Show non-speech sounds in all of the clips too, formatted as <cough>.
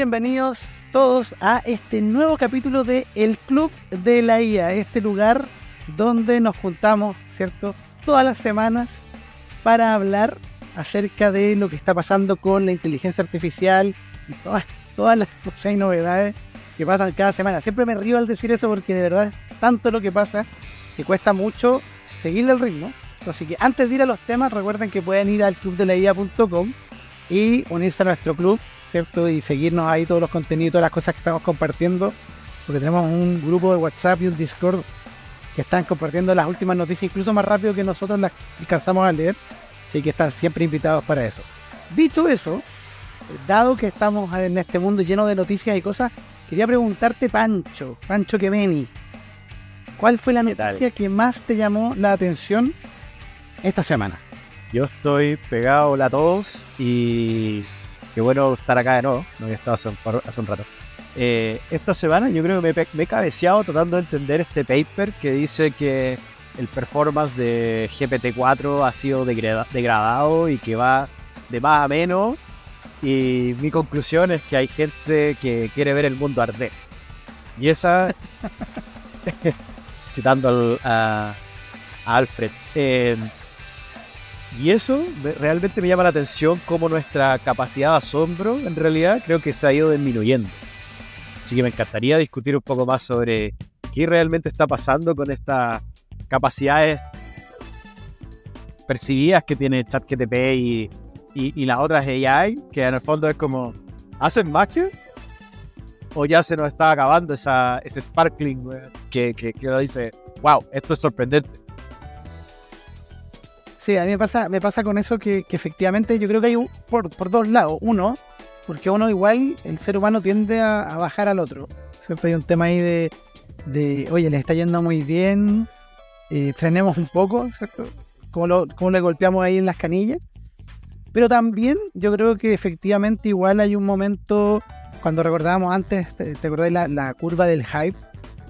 Bienvenidos todos a este nuevo capítulo de El Club de la IA, este lugar donde nos juntamos, ¿cierto? Todas las semanas para hablar acerca de lo que está pasando con la inteligencia artificial y todas, todas las cosas y novedades que pasan cada semana. Siempre me río al decir eso porque de verdad es tanto lo que pasa que cuesta mucho seguirle el ritmo. Así que antes de ir a los temas, recuerden que pueden ir al clubdelaia.com y unirse a nuestro club, ¿cierto? Y seguirnos ahí todos los contenidos, todas las cosas que estamos compartiendo, porque tenemos un grupo de WhatsApp y un Discord que están compartiendo las últimas noticias, incluso más rápido que nosotros las alcanzamos a leer. Así que están siempre invitados para eso. Dicho eso, dado que estamos en este mundo lleno de noticias y cosas, quería preguntarte, Pancho, Pancho Kemeni, ¿cuál fue la noticia que más te llamó la atención esta semana? Yo estoy pegado a todos y qué bueno estar acá de nuevo, no había estado hace un, hace un rato. Eh, esta semana yo creo que me, me, he cabeceado tratando de entender este paper que dice que el performance de GPT-4 ha sido degradado y que va de más a menos. Y mi conclusión es que hay gente que quiere ver el mundo arder. Y esa, <laughs> citando a, Alfred, eh, y eso realmente me llama la atención cómo nuestra capacidad de asombro en realidad creo que se ha ido disminuyendo. Así que me encantaría discutir un poco más sobre qué realmente está pasando con estas capacidades percibidas que tiene ChatGTP y, y, las otras AI, que en el fondo es como, ¿hacen magia? ¿O ya se nos está acabando esa, ese sparkling que, que, que dice, wow, esto es sorprendente? Sí, a mí me pasa, me pasa con eso que, efectivamente yo creo que hay un, por, dos lados. Uno, porque uno igual, el ser humano tiende a, bajar al otro. Siempre hay un tema ahí de, de oye, le está yendo muy bien, eh, frenemos un poco, ¿cierto? Como, lo, como le golpeamos ahí en las canillas. Pero también yo creo que efectivamente igual hay un momento, cuando recordábamos antes, ¿te, te acordáis la, la curva del hype?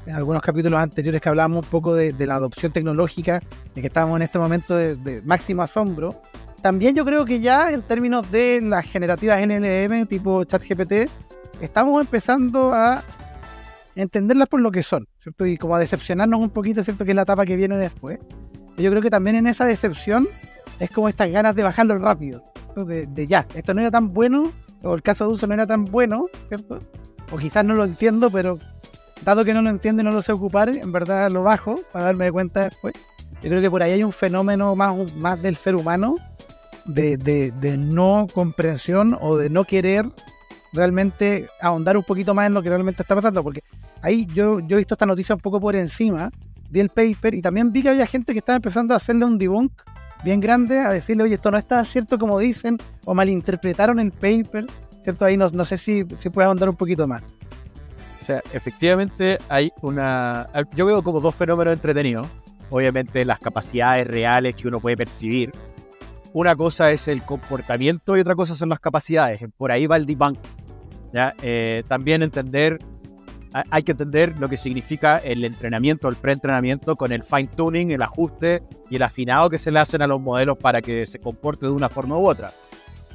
En algunos capítulos anteriores que hablábamos un poco de, la adopción tecnológica, de que estábamos en este momento de, máximo asombro. También yo creo que ya en términos de las generativas NLM tipo ChatGPT, estamos empezando a entenderlas por lo que son, ¿cierto? Y como a decepcionarnos un poquito, ¿cierto? Que es la etapa que viene después. Yo creo que también en esa decepción es como estas ganas de bajarlo rápido, de, de, ya, esto no era tan bueno, o el caso de uso no era tan bueno, ¿cierto? O quizás no lo entiendo, pero dado que no lo entiendo y no lo sé ocupar, en verdad lo bajo para darme cuenta después. Yo creo que por ahí hay un fenómeno más, más del ser humano de, de, no comprensión o de no querer realmente ahondar un poquito más en lo que realmente está pasando. Porque ahí yo, yo he visto esta noticia un poco por encima, vi el paper y también vi que había gente que estaba empezando a hacerle un debunk bien grande, a decirle, oye, esto no está cierto como dicen, o malinterpretaron el paper, ¿cierto? Ahí no, no sé si, si puedes ahondar un poquito más. Efectivamente hay una... Yo veo como dos fenómenos entretenidos. Obviamente las capacidades reales que uno puede percibir. Una cosa es el comportamiento y otra cosa son las capacidades. Por ahí va el debunk. ¿ya? Eh, también entender, hay que entender lo que significa el entrenamiento, el preentrenamiento con el fine tuning, el ajuste y el afinado que se le hacen a los modelos para que se comporte de una forma u otra.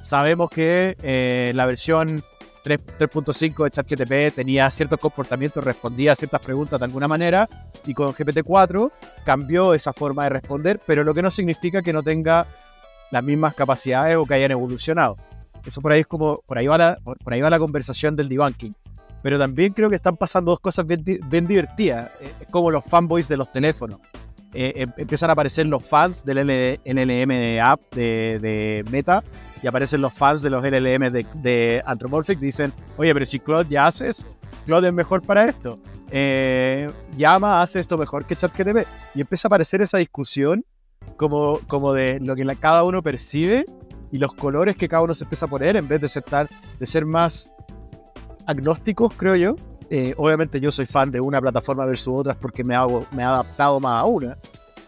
Sabemos que eh, la versión 3.5 de ChatGTP tenía ciertos comportamientos, respondía a ciertas preguntas de alguna manera, y con GPT-4 cambió esa forma de responder, pero lo que no significa que no tenga las mismas capacidades o que hayan evolucionado. Eso por ahí es como, por ahí va la, por ahí va la conversación del debunking. Pero también creo que están pasando dos cosas bien, bien divertidas, eh, como los fanboys de los teléfonos. Eh, em, empiezan a aparecer los fans del LLM de app de, Meta y aparecen los fans de los LLM de, de Anthropomorphic. Dicen, oye, pero si Claude ya hace eso, Claude es mejor para esto. Eh, Llama hace esto mejor que ChatGTP. Y empieza a aparecer esa discusión como, como de lo que cada uno percibe y los colores que cada uno se empieza a poner en vez de ser, de ser más agnósticos, creo yo. Eh, obviamente yo soy fan de una plataforma versus otras porque me, hago, me he adaptado más a una,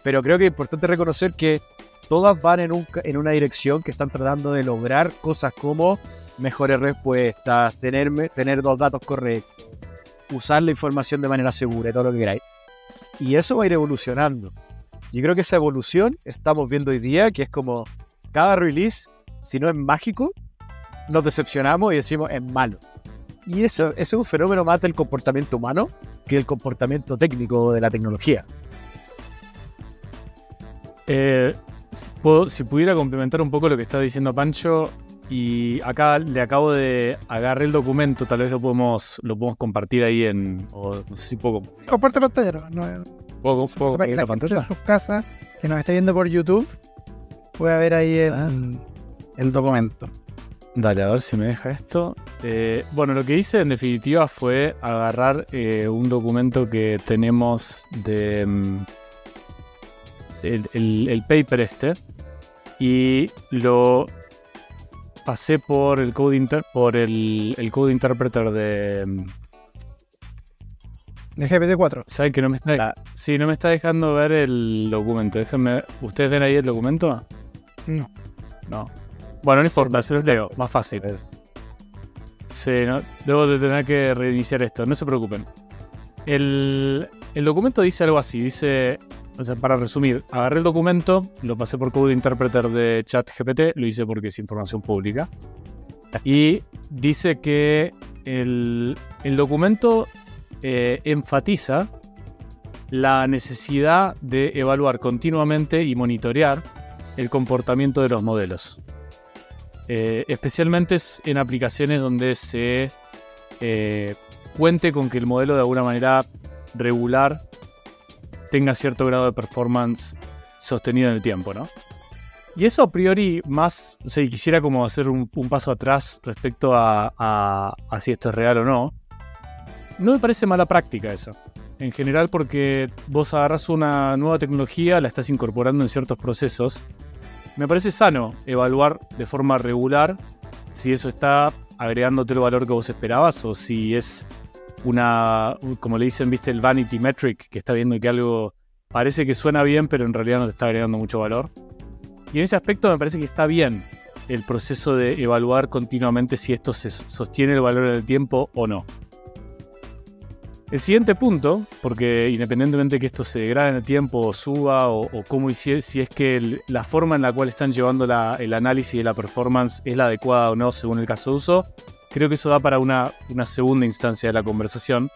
pero creo que es importante reconocer que todas van en, un, en una dirección que están tratando de lograr cosas como mejores respuestas, tener, tener los datos correctos, usar la información de manera segura y todo lo que queráis. Y eso va a ir evolucionando. Yo creo que esa evolución estamos viendo hoy día, que es como cada release, si no es mágico, nos decepcionamos y decimos es malo. Y eso, es un fenómeno más del comportamiento humano que el comportamiento técnico de la tecnología. Eh, si, puedo- si pudiera complementar un poco lo que está diciendo Pancho, y acá le acabo de agarrar el documento, tal vez lo podemos, lo podemos compartir ahí en. O no sé si puedo, Comparte pantalla, no, no, puedo, puedo compartir la la gente pantalla. en sus casas que nos esté viendo por YouTube pueda ver ahí el, Ah. el documento. Dale, a ver si me deja esto. Eh, bueno, lo que hice en definitiva fue agarrar eh, un documento que tenemos de. mm, el, el- el paper este. Y lo pasé por el code, inter- por el, el code interpreter de. mm, De GPT-4. ¿Saben que no me está La- Sí, no me está dejando ver el documento. Déjenme. ¿Ustedes ven ahí el documento? No. No. Bueno, no importa, se los leo. Más fácil. Sí, no, debo de tener que reiniciar esto, no se preocupen. El, el documento dice algo así, dice, o sea, para resumir, agarré el documento, lo pasé por Code Interpreter de ChatGPT, lo hice porque es información pública, y dice que el, el documento eh, enfatiza la necesidad de evaluar continuamente y monitorear el comportamiento de los modelos. Eh, especialmente es en aplicaciones donde se eh, cuente con que el modelo de alguna manera regular tenga cierto grado de performance sostenido en el tiempo, ¿no? Y eso a priori más, o sea, quisiera como hacer un, paso atrás respecto a, a- si esto es real o no. No me parece mala práctica esa. En general porque vos agarras una nueva tecnología, la estás incorporando en ciertos procesos me parece sano evaluar de forma regular si eso está agregándote el valor que vos esperabas o si es una, como le dicen, viste, el vanity metric, que está viendo que algo parece que suena bien, pero en realidad no te está agregando mucho valor. Y en ese aspecto me parece que está bien el proceso de evaluar continuamente si esto se sostiene el valor en el tiempo o no. El siguiente punto, porque independientemente de que esto se degrade en el tiempo o suba o, o cómo hici- si es que el- la forma en la cual están llevando la- el análisis de la performance es la adecuada o no según el caso de uso, creo que eso da para una, una segunda instancia de la conversación.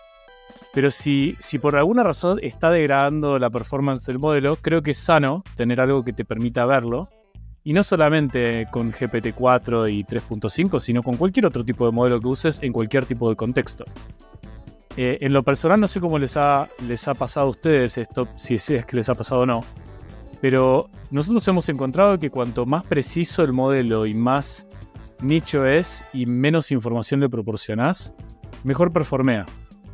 Pero si, si por alguna razón está degradando la performance del modelo, creo que es sano tener algo que te permita verlo. Y no solamente con GPT-4 y 3.5, sino con cualquier otro tipo de modelo que uses en cualquier tipo de contexto. Eh, en lo personal no sé cómo les ha, les ha pasado a ustedes esto, si es que les ha pasado o no, pero nosotros hemos encontrado que cuanto más preciso el modelo y más nicho es y menos información le proporcionás, mejor performea.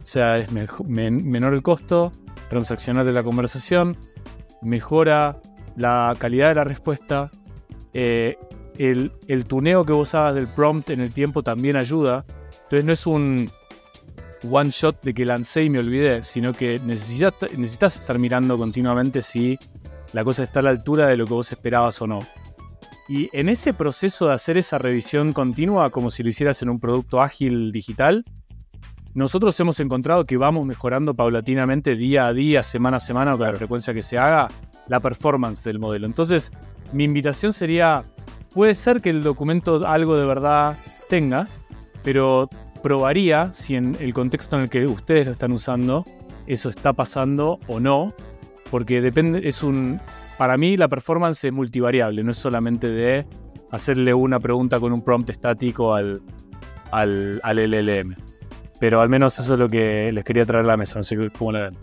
O sea, es menor el costo transaccional de la conversación, mejora la calidad de la respuesta, eh, el, el tuneo que vos hagas del prompt en el tiempo también ayuda. Entonces no es un one shot de que lancé y me olvidé, sino que necesitas, necesitas estar mirando continuamente si la cosa está a la altura de lo que vos esperabas o no. Y en ese proceso de hacer esa revisión continua, como si lo hicieras en un producto ágil digital, nosotros hemos encontrado que vamos mejorando paulatinamente día a día, semana a semana, con la frecuencia que se haga, la performance del modelo. Entonces, mi invitación sería, puede ser que el documento algo de verdad tenga, pero probaría si en el contexto en el que ustedes lo están usando, eso está pasando o no, porque depende, es un, para mí la performance es multivariable, no es solamente de hacerle una pregunta con un prompt estático al, al, al LLM. Pero al menos eso es lo que les quería traer a la mesa, no sé cómo la ven.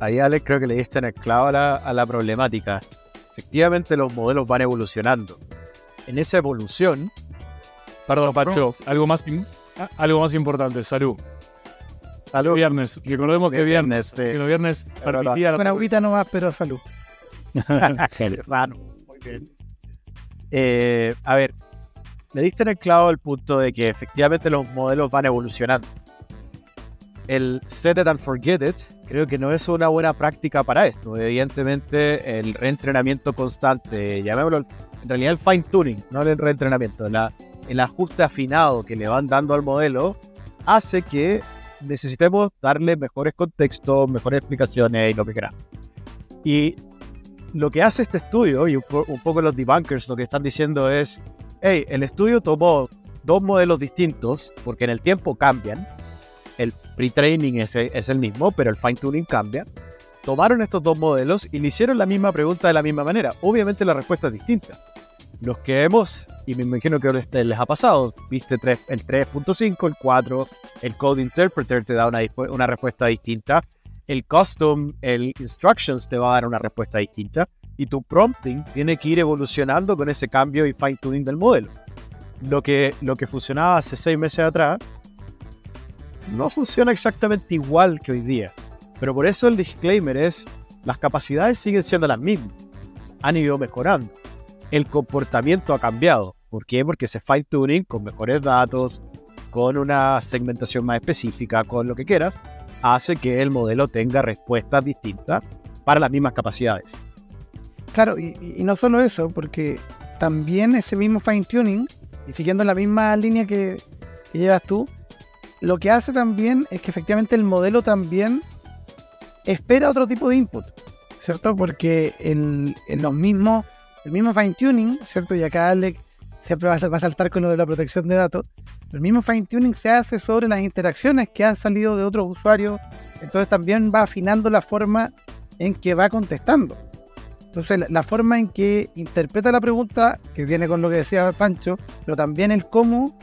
Ahí, Alex, creo que le diste en el clavo a la, a la problemática. Efectivamente, los modelos van evolucionando. En esa evolución, Perdón, Pacho, algo más, algo más importante, salud. salud. Viernes, recordemos que viernes, sí. que los viernes permitía la Con agüita nomás, pero salud. <laughs> Raro. Muy bien. Eh, a ver, le diste en el clavo el punto de que efectivamente los modelos van evolucionando. El set it and forget it creo que no es una buena práctica para esto. Evidentemente, el reentrenamiento constante, llamémoslo en realidad el fine tuning, no el reentrenamiento, la- el ajuste afinado que le van dando al modelo hace que necesitemos darle mejores contextos, mejores explicaciones y lo que queramos. Y lo que hace este estudio, y un, po- un poco los debunkers lo que están diciendo es, hey, el estudio tomó dos modelos distintos, porque en el tiempo cambian, el pre-training es, es el mismo, pero el fine-tuning cambia, tomaron estos dos modelos y le hicieron la misma pregunta de la misma manera. Obviamente la respuesta es distinta. Los que hemos, y me imagino que les, ha pasado, viste el 3.5, el 4, el Code Interpreter te da una, una respuesta distinta, el Custom, el Instructions te va a dar una respuesta distinta, y tu prompting tiene que ir evolucionando con ese cambio y fine-tuning del modelo. Lo que, lo que funcionaba hace seis meses atrás no funciona exactamente igual que hoy día. Pero por eso el disclaimer es, las capacidades siguen siendo las mismas. Han ido mejorando. El comportamiento ha cambiado. ¿Por qué? Porque ese fine tuning con mejores datos, con una segmentación más específica, con lo que quieras, hace que el modelo tenga respuestas distintas para las mismas capacidades. Claro, y, no solo eso, porque también ese mismo fine tuning, y siguiendo la misma línea que llevas tú, lo que hace también es que efectivamente el modelo también espera otro tipo de input, ¿cierto? Porque en, los mismos, el mismo fine tuning, ¿cierto? Y acá Alec siempre va a saltar con lo de la protección de datos. El mismo fine tuning se hace sobre las interacciones que han salido de otros usuarios, entonces también va afinando la forma en que va contestando. Entonces, la, forma en que interpreta la pregunta, que viene con lo que decía Pancho, pero también el cómo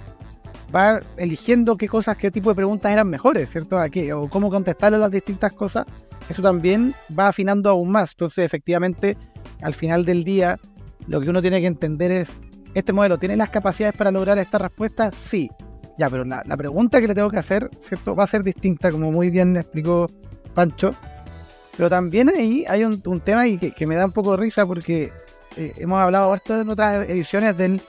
va eligiendo qué cosas, qué tipo de preguntas eran mejores, ¿cierto? ¿A qué? O cómo contestarle a las distintas cosas, eso también va afinando aún más. Entonces, efectivamente, al final del día, lo que uno tiene que entender es, ¿este modelo tiene las capacidades para lograr esta respuesta? Sí. Ya, pero la, pregunta que le tengo que hacer, ¿cierto? Va a ser distinta, como muy bien explicó Pancho. Pero también ahí hay un, tema y que, me da un poco de risa porque eh, hemos hablado esto en otras ediciones del,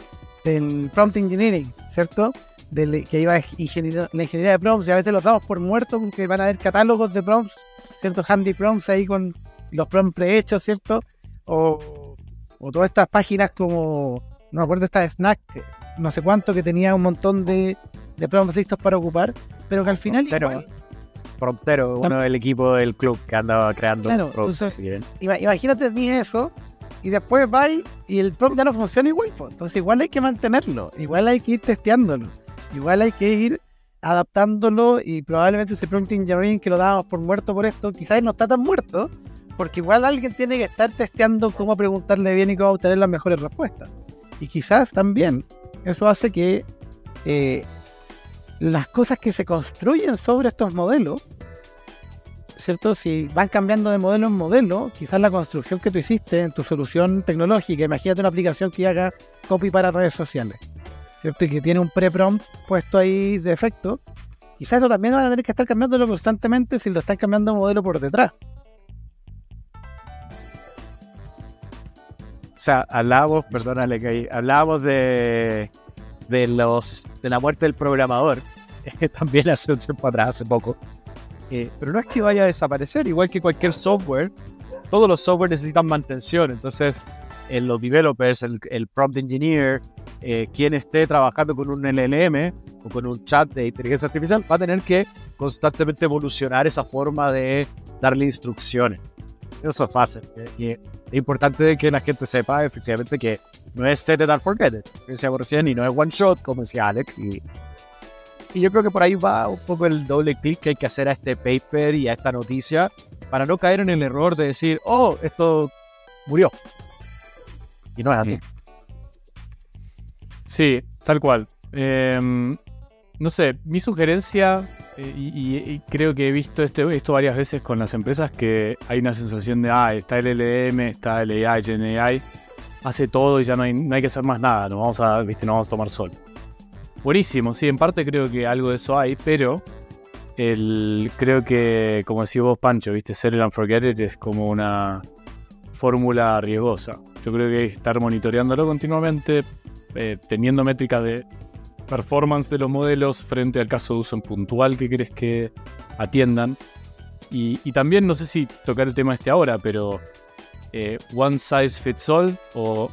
del prompt engineering, ¿cierto? que iba la ingeniería de prompts y a veces los damos por muertos porque van a haber catálogos de prompts, ¿cierto? Handy prompts ahí con los prompts prehechos, ¿cierto? O, o todas estas páginas como, no me acuerdo, esta de Snack, no sé cuánto, que tenía un montón de, de prompts listos para ocupar, pero que al final... Promptero, promptero uno del equipo del club que andaba creando claro, prompts. imagínate ni eso y después va y el prompt ya no funciona igual. Entonces igual hay que mantenerlo, igual hay que ir testeándolo. Igual hay que ir adaptándolo y probablemente ese prompt engineering que lo dábamos por muerto por esto, quizás no está tan muerto, porque igual alguien tiene que estar testeando cómo preguntarle bien y cómo obtener las mejores respuestas. Y quizás también eso hace que eh, las cosas que se construyen sobre estos modelos, ¿cierto? Si van cambiando de modelo en modelo, quizás la construcción que tú hiciste en tu solución tecnológica, imagínate una aplicación que haga copy para redes sociales ¿cierto? Y que tiene un pre-prompt puesto ahí de efecto. Quizás eso también van a tener que estar cambiándolo constantemente si lo están cambiando de modelo por detrás. O sea, hablábamos, perdónale que hablábamos de, de los de la muerte del programador, <laughs> también hace un tiempo atrás, hace poco. Eh, pero no es que vaya a desaparecer, igual que cualquier software, todos los software necesitan mantención. Entonces, en los developers, el, el prompt engineer, eh, quien esté trabajando con un LLM o con un chat de inteligencia artificial va a tener que constantemente evolucionar esa forma de darle instrucciones. Eso es fácil. Eh, es importante que la gente sepa efectivamente que no es set it and forget it, que decía recién, y no es one shot, como decía Alex. Y, y yo creo que por ahí va un poco el doble clic que hay que hacer a este paper y a esta noticia para no caer en el error de decir, oh, esto murió. Y no es así. Sí, tal cual. Em, no sé, mi sugerencia, eh, y, creo que he visto esto, esto varias veces con las empresas, que hay una sensación de, ah, está el LLM, está el AI, GenAI, hace todo y ya no hay, no hay que hacer más nada, nos vamos a, vamos a tomar sol. Buenísimo, sí, en parte creo que algo de eso hay, pero el, creo que, como decís vos, Pancho, viste, ser el unforget es como una fórmula riesgosa. Yo creo que hay que estar monitoreándolo continuamente, eh, teniendo métricas de performance de los modelos frente al caso de uso en puntual que querés que atiendan. Y, también no sé si tocar el tema este ahora, pero eh, one size fits all o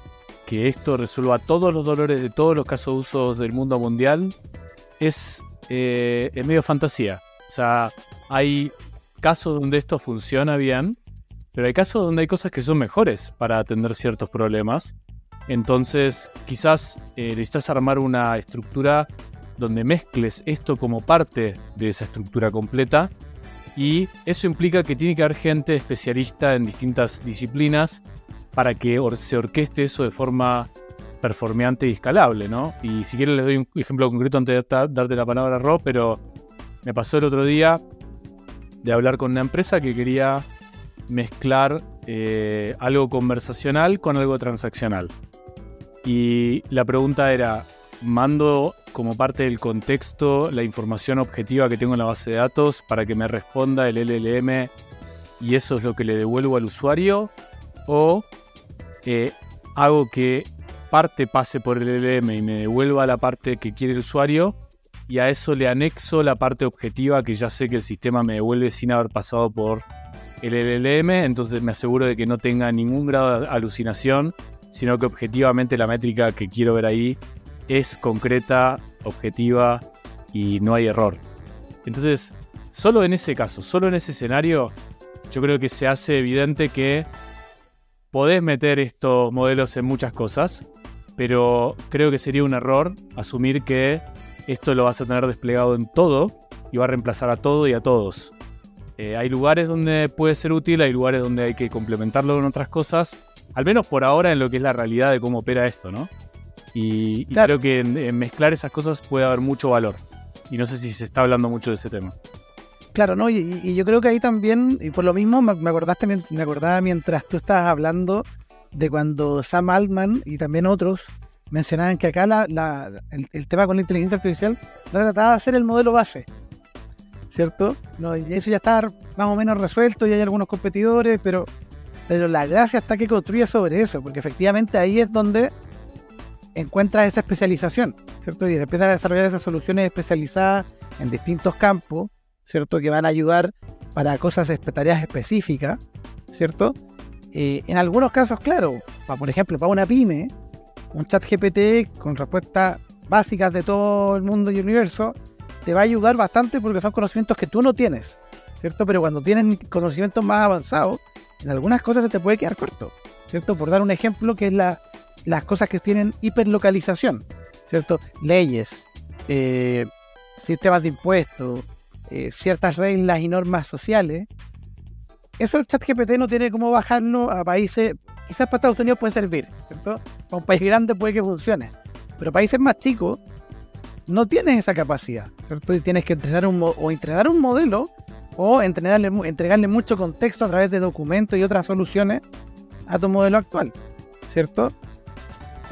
que esto resuelva todos los dolores de todos los casos de uso del mundo mundial es, eh, es medio fantasía. O sea, hay casos donde esto funciona bien, pero hay casos donde hay cosas que son mejores para atender ciertos problemas Entonces, quizás eh, necesitas armar una estructura donde mezcles esto como parte de esa estructura completa y eso implica que tiene que haber gente especialista en distintas disciplinas para que se orqueste eso de forma performeante y escalable, ¿no? Y si quieres les doy un ejemplo concreto antes de darte la palabra a Rob, pero me pasó el otro día de hablar con una empresa que quería mezclar eh, algo conversacional con algo transaccional. Y la pregunta era, ¿mando como parte del contexto la información objetiva que tengo en la base de datos para que me responda el LLM y eso es lo que le devuelvo al usuario? ¿O eh, hago que parte pase por el LLM y me devuelva la parte que quiere el usuario y a eso le anexo la parte objetiva que ya sé que el sistema me devuelve sin haber pasado por el LLM, entonces me aseguro de que no tenga ningún grado de alucinación, sino que objetivamente la métrica que quiero ver ahí es concreta, objetiva y no hay error. Entonces, solo en ese caso, solo en ese escenario, yo creo que se hace evidente que podés meter estos modelos en muchas cosas, pero creo que sería un error asumir que esto lo vas a tener desplegado en todo y va a reemplazar a todo y a todos. Eh, hay lugares donde puede ser útil, hay lugares donde hay que complementarlo con otras cosas, al menos por ahora en lo que es la realidad de cómo opera esto, ¿no? Y, creo que en, mezclar esas cosas puede haber mucho valor. Y no sé si se está hablando mucho de ese tema. Claro, ¿no? Y, yo creo que ahí también, y por lo mismo me, acordaste, me acordaba mientras tú estabas hablando de cuando Sam Altman y también otros mencionaban que acá el, tema con la inteligencia artificial no trataba de hacer el modelo base, ¿cierto? No, y eso ya está más o menos resuelto y hay algunos competidores, pero, pero la gracia está que construye sobre eso, porque efectivamente ahí es donde encuentras esa especialización, ¿cierto? Y empiezan a desarrollar esas soluciones especializadas en distintos campos, ¿cierto? Que van a ayudar para cosas, tareas específicas, ¿cierto? Eh, en algunos casos, claro, para, por ejemplo, para una pyme, un chat GPT con respuestas básicas de todo el mundo y universo te va a ayudar bastante porque son conocimientos que tú no tienes, ¿cierto? Pero cuando tienes conocimientos más avanzados, en algunas cosas se te puede quedar corto, ¿cierto? Por dar un ejemplo que es la, las cosas que tienen hiperlocalización, ¿cierto? Leyes, eh, sistemas de impuestos, eh, ciertas reglas y normas sociales. Eso el chat GPT no tiene cómo bajarlo a países quizás para Estados Unidos puede servir, ¿cierto? Para un país grande puede que funcione. Pero países más chicos no tienes esa capacidad, ¿cierto? Y tienes que entrenar un, o entrenar un modelo o entregarle, entregarle mucho contexto a través de documentos y otras soluciones a tu modelo actual, ¿cierto?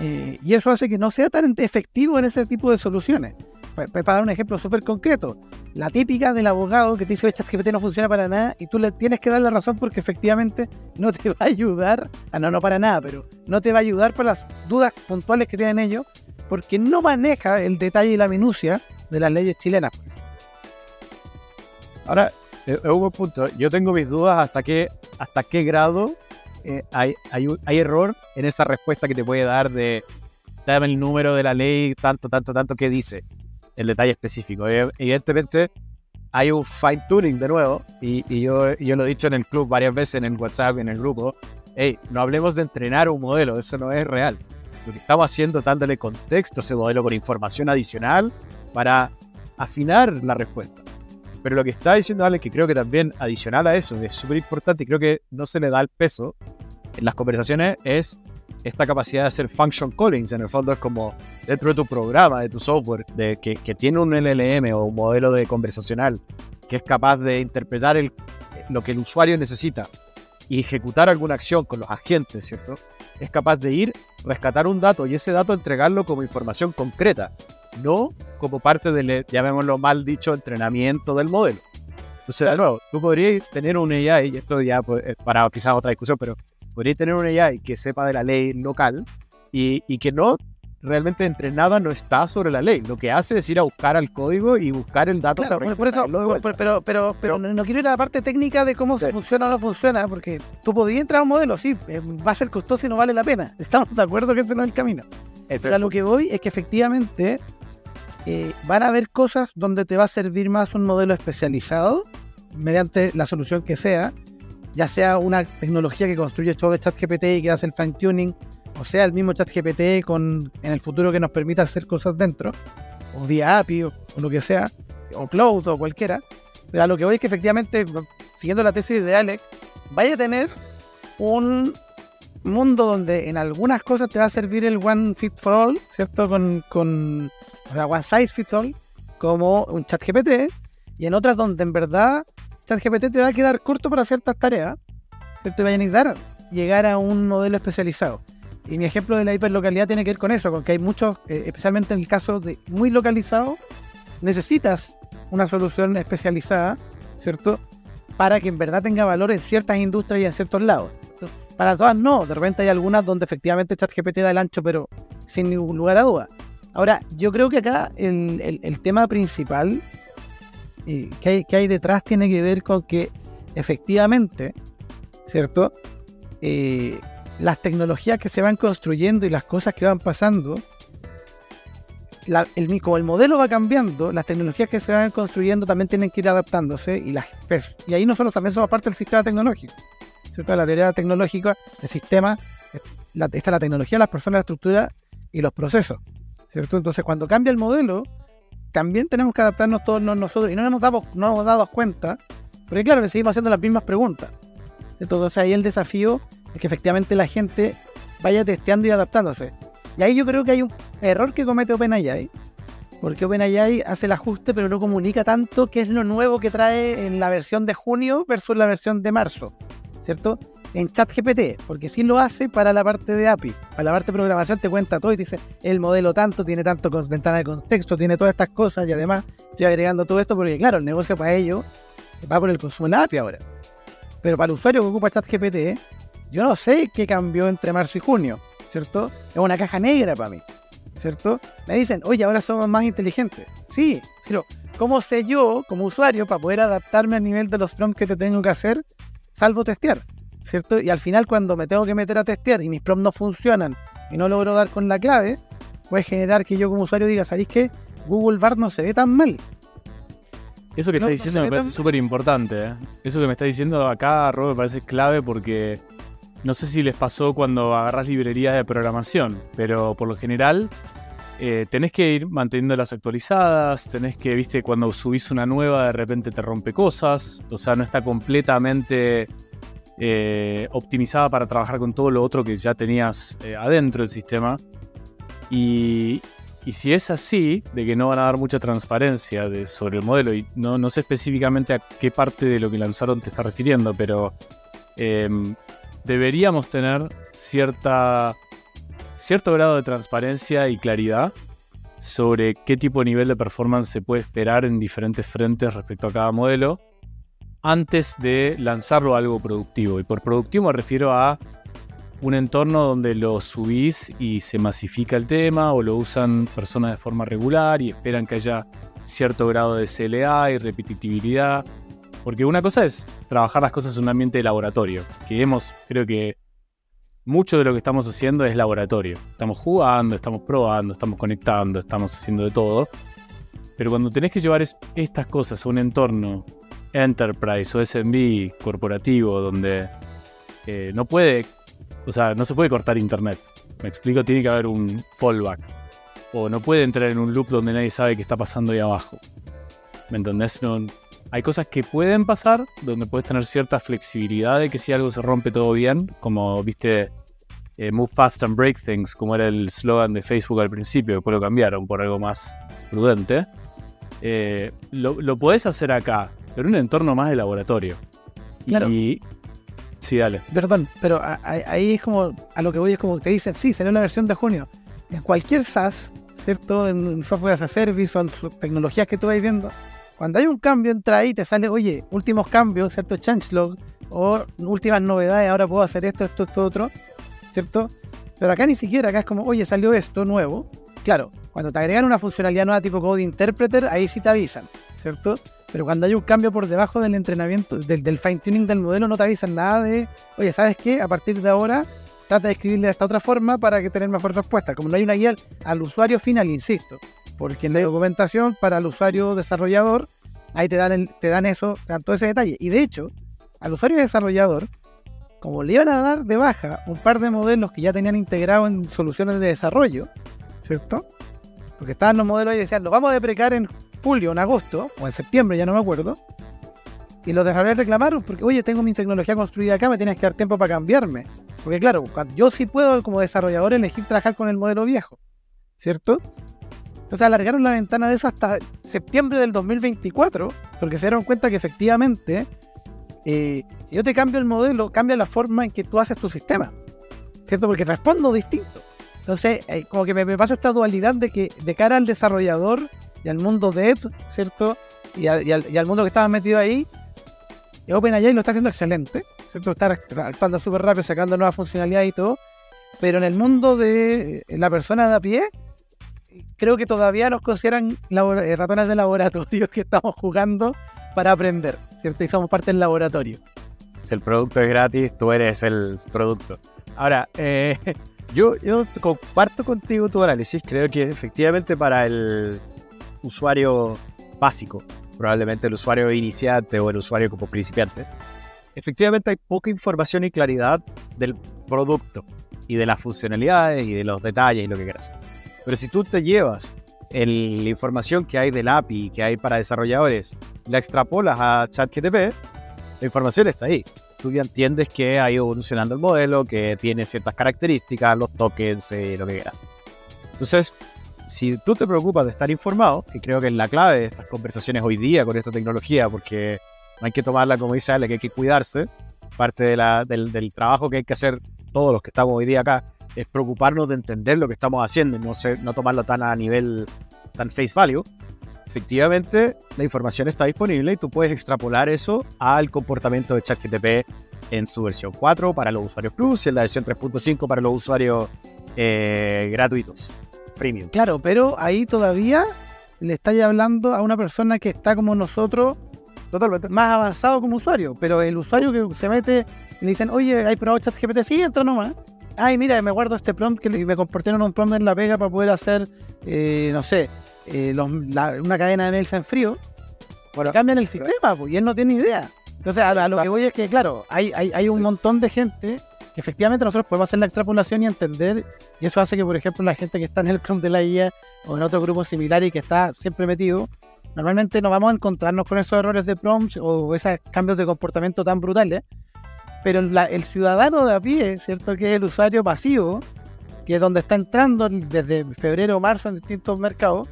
Eh, y eso hace que no sea tan efectivo en ese tipo de soluciones. Para dar un ejemplo súper concreto, la típica del abogado que te dice, GPT no funciona para nada y tú le tienes que dar la razón porque efectivamente no te va a ayudar, ah, no, no para nada, pero no te va a ayudar para las dudas puntuales que tienen ellos porque no maneja el detalle y la minucia de las leyes chilenas. Ahora, eh, es un buen punto. Yo tengo mis dudas hasta qué, hasta qué grado eh, hay, hay, hay error en esa respuesta que te puede dar de dame el número de la ley, tanto, tanto, tanto que dice el detalle específico. Eh, evidentemente hay un fine tuning de nuevo y, yo, yo lo he dicho en el club varias veces, en el WhatsApp, en el grupo. Hey, no hablemos de entrenar un modelo, eso no es real. Lo que estamos haciendo es dándole contexto a ese modelo con información adicional para afinar la respuesta. Pero lo que está diciendo Ale, que creo que también adicional a eso, es súper importante y creo que no se le da el peso en las conversaciones, es esta capacidad de hacer function callings. En el fondo es como dentro de tu programa, de tu software, de que, tiene un LLM o un modelo de conversacional que es capaz de interpretar lo que el usuario necesita y ejecutar alguna acción con los agentes, ¿cierto? Es capaz de ir, rescatar un dato y ese dato entregarlo como información concreta, no como parte del, llamémoslo mal dicho, entrenamiento del modelo. Entonces, de nuevo, tú podrías tener un AI, y esto ya pues, para quizás otra discusión, pero podría tener una AI que sepa de la ley local y, y que no realmente entrenada no está sobre la ley. Lo que hace es ir a buscar al código y buscar el dato. Claro, por eso, pero, pero, pero, no quiero ir a la parte técnica de cómo funciona o no funciona, porque tú podías entrar a un modelo, sí, eh, va a ser costoso y no vale la pena. <laughs> Estamos de acuerdo que este no es el camino. Pero a lo que voy es que efectivamente eh, van a haber cosas donde te va a servir más un modelo especializado mediante la solución que sea ya sea una tecnología que construye todo el chat GPT y que hace el fine tuning, o sea el mismo chat GPT con, en el futuro que nos permita hacer cosas dentro, o vía API o, lo que sea, o cloud o cualquiera. Pero a lo que voy es que efectivamente, siguiendo la tesis de Alex, vaya a tener un mundo donde en algunas cosas te va a servir el one fit for all, ¿cierto? Con, con o sea, one size fits all, como un chat GPT, y en otras donde en verdad chat GPT te va a quedar corto para ciertas tareas, ¿cierto? Y va a necesitar llegar a un modelo especializado. Y mi ejemplo de la hiperlocalidad tiene que ver con eso, con que hay muchos, eh, especialmente en el caso de muy localizado, necesitas una solución especializada, ¿cierto? Para que en verdad tenga valor en ciertas industrias y en ciertos lados. Para todas no, de repente hay algunas donde efectivamente ChatGPT da el ancho, pero sin ningún lugar a duda. Ahora, yo creo que acá el, tema principal eh, que, hay, detrás tiene que ver con que efectivamente, ¿cierto? Eh, las tecnologías que se van construyendo y las cosas que van pasando, el, como el modelo va cambiando, las tecnologías que se van construyendo también tienen que ir adaptándose y, las, y ahí nosotros también somos parte del sistema tecnológico. ¿Cierto? La teoría tecnológica, el sistema, la, está la tecnología, las personas, la estructura y los procesos. ¿cierto? Entonces cuando cambia el modelo, también tenemos que adaptarnos todos nosotros y no nos hemos dado, no hemos dado cuenta, porque claro, seguimos haciendo las mismas preguntas. Entonces ahí el desafío es que efectivamente la gente vaya testeando y adaptándose. Y ahí yo creo que hay un error que comete OpenAI, porque OpenAI hace el ajuste pero no comunica tanto qué es lo nuevo que trae en la versión de junio versus la versión de marzo, ¿cierto? En ChatGPT, porque sí lo hace para la parte de API, para la parte de programación te cuenta todo y te dice el modelo tanto, tiene tanto con ventana de contexto, tiene todas estas cosas y además estoy agregando todo esto porque claro, el negocio para ello va por el consumo en la API ahora. Pero para el usuario que ocupa ChatGPT, yo no sé qué cambió entre marzo y junio, ¿cierto? Es una caja negra para mí, ¿cierto? Me dicen, oye, ahora somos más inteligentes. Sí, pero ¿cómo sé yo, como usuario, para poder adaptarme al nivel de los prompts que te tengo que hacer, salvo testear, ¿cierto? Y al final, cuando me tengo que meter a testear y mis prompts no funcionan y no logro dar con la clave, puede generar que yo como usuario diga, ¿sabéis qué? Google Bar no se ve tan mal. Eso que está diciendo me parece súper importante. ¿eh? Eso que me está diciendo acá, Rob, me parece clave porque no sé si les pasó cuando agarras librerías de programación, pero por lo general eh, tenés que ir manteniéndolas actualizadas, tenés que, viste, cuando subís una nueva de repente te rompe cosas, o sea, no está completamente eh, optimizada para trabajar con todo lo otro que ya tenías eh, adentro del sistema. Y, si es así, de que no van a dar mucha transparencia sobre el modelo, y no, sé específicamente a qué parte de lo que lanzaron te está refiriendo, pero em, deberíamos tener cierta, cierto grado de transparencia y claridad sobre qué tipo de nivel de performance se puede esperar en diferentes frentes respecto a cada modelo antes de lanzarlo a algo productivo. Y por productivo me refiero a un entorno donde lo subís y se masifica el tema o lo usan personas de forma regular y esperan que haya cierto grado de CLA y repetitividad porque una cosa es trabajar las cosas en un ambiente de laboratorio, que hemos, creo que mucho de lo que estamos haciendo es laboratorio. Estamos jugando, estamos probando, estamos conectando, estamos haciendo de todo. Pero cuando tenés que llevar estas cosas a un entorno enterprise o SMB corporativo donde eh, no puede, o sea, no se puede cortar internet. Me explico, tiene que haber un fallback. O no puede entrar en un loop donde nadie sabe qué está pasando ahí abajo. ¿Me entendés? No, hay cosas que pueden pasar, donde puedes tener cierta flexibilidad de que si algo se rompe todo bien, como viste, eh, Move Fast and Break Things, como era el slogan de Facebook al principio, después lo cambiaron por algo más prudente. Eh, lo, lo, podés hacer acá, pero en un entorno más de laboratorio. Claro. Y. Sí, dale. Perdón, pero ahí es como. A lo que voy es como te dicen, sí, salió la versión de junio. En cualquier SaaS, ¿cierto? En software as a service en tecnologías que tú vais viendo, cuando hay un cambio, entra ahí y te sale, oye, últimos cambios, ¿cierto? Changelog, o últimas novedades, ahora puedo hacer esto, esto, esto, otro, ¿cierto? Pero acá ni siquiera, acá es como, oye, salió esto nuevo. Claro, cuando te agregan una funcionalidad nueva tipo Code Interpreter, ahí sí te avisan, ¿cierto? Pero cuando hay un cambio por debajo del entrenamiento, del, del fine tuning del modelo, no te avisan nada de, oye, ¿sabes qué? A partir de ahora, trata de escribirle de esta otra forma para que tener mejor respuesta. Como no hay una guía al usuario final, insisto, porque en la documentación para el usuario desarrollador, ahí te dan, te dan eso, te dan todo ese detalle. Y de hecho, al usuario desarrollador, como le iban a dar de baja un par de modelos que ya tenían integrado en soluciones de desarrollo, ¿cierto? Porque estaban los modelos y decían, los vamos a deprecar en julio, en agosto, o en septiembre, ya no me acuerdo. Y los desarrolladores reclamaron porque, oye, tengo mi tecnología construida acá, me tienes que dar tiempo para cambiarme. Porque claro, yo sí puedo como desarrollador elegir trabajar con el modelo viejo, ¿cierto? Entonces alargaron la ventana de eso hasta septiembre del 2024, porque se dieron cuenta que efectivamente, eh, si yo te cambio el modelo, cambia la forma en que tú haces tu sistema, ¿cierto? Porque respondo distinto. Entonces, eh, como que me, pasa esta dualidad de que de cara al desarrollador y al mundo dev, ¿cierto? Y, al, mundo que estaba metido ahí, OpenAI lo está haciendo excelente, ¿cierto? Está actuando súper rápido, sacando nuevas funcionalidades y todo. Pero en el mundo de la persona de a pie, creo que todavía nos consideran eh, ratones de laboratorio <laughs> que estamos jugando para aprender, ¿cierto? Y somos parte del laboratorio. Si el producto es gratis, tú eres el producto. Ahora, eh, <laughs> yo, yo comparto contigo tu análisis. Creo que efectivamente para el usuario básico, probablemente el usuario iniciante o el usuario como principiante, efectivamente hay poca información y claridad del producto y de las funcionalidades y de los detalles y lo que quieras. Pero si tú te llevas la información que hay del API que hay para desarrolladores, la extrapolas a ChatGTP, la información está ahí. Tú ya entiendes que ha ido evolucionando el modelo, que tiene ciertas características, los tokens, eh, lo que quieras. Entonces, si tú te preocupas de estar informado, y creo que es la clave de estas conversaciones hoy día con esta tecnología, porque no hay que tomarla como dice Ale, que hay que cuidarse, parte del, del trabajo que hay que hacer todos los que estamos hoy día acá, es preocuparnos de entender lo que estamos haciendo y no, no tomarlo tan a nivel, tan face value. Efectivamente, la información está disponible y tú puedes extrapolar eso al comportamiento de ChatGTP en su versión 4 para los usuarios Plus y en la versión 3.5 para los usuarios eh, gratuitos, premium. Claro, pero ahí todavía le estáis hablando a una persona que está como nosotros, totalmente más avanzado como usuario, pero el usuario que se mete y le dicen, oye, ¿hay probado ChatGPT? Sí, entra nomás ay, mira, me guardo este prompt que me compartieron un prompt en la pega para poder hacer, eh, no sé, eh, una cadena de mails en frío. Bueno, cambian el sistema, pues, y él no tiene idea. Entonces, a, lo que voy es que, claro, hay, hay, un montón de gente que efectivamente nosotros podemos hacer la extrapolación y entender, y eso hace que, por ejemplo, la gente que está en el prompt de la IA o en otro grupo similar y que está siempre metido, normalmente no vamos a encontrarnos con esos errores de prompt o esos cambios de comportamiento tan brutales, pero el ciudadano de a pie, ¿cierto? Que es el usuario pasivo, que es donde está entrando desde febrero o marzo en distintos mercados,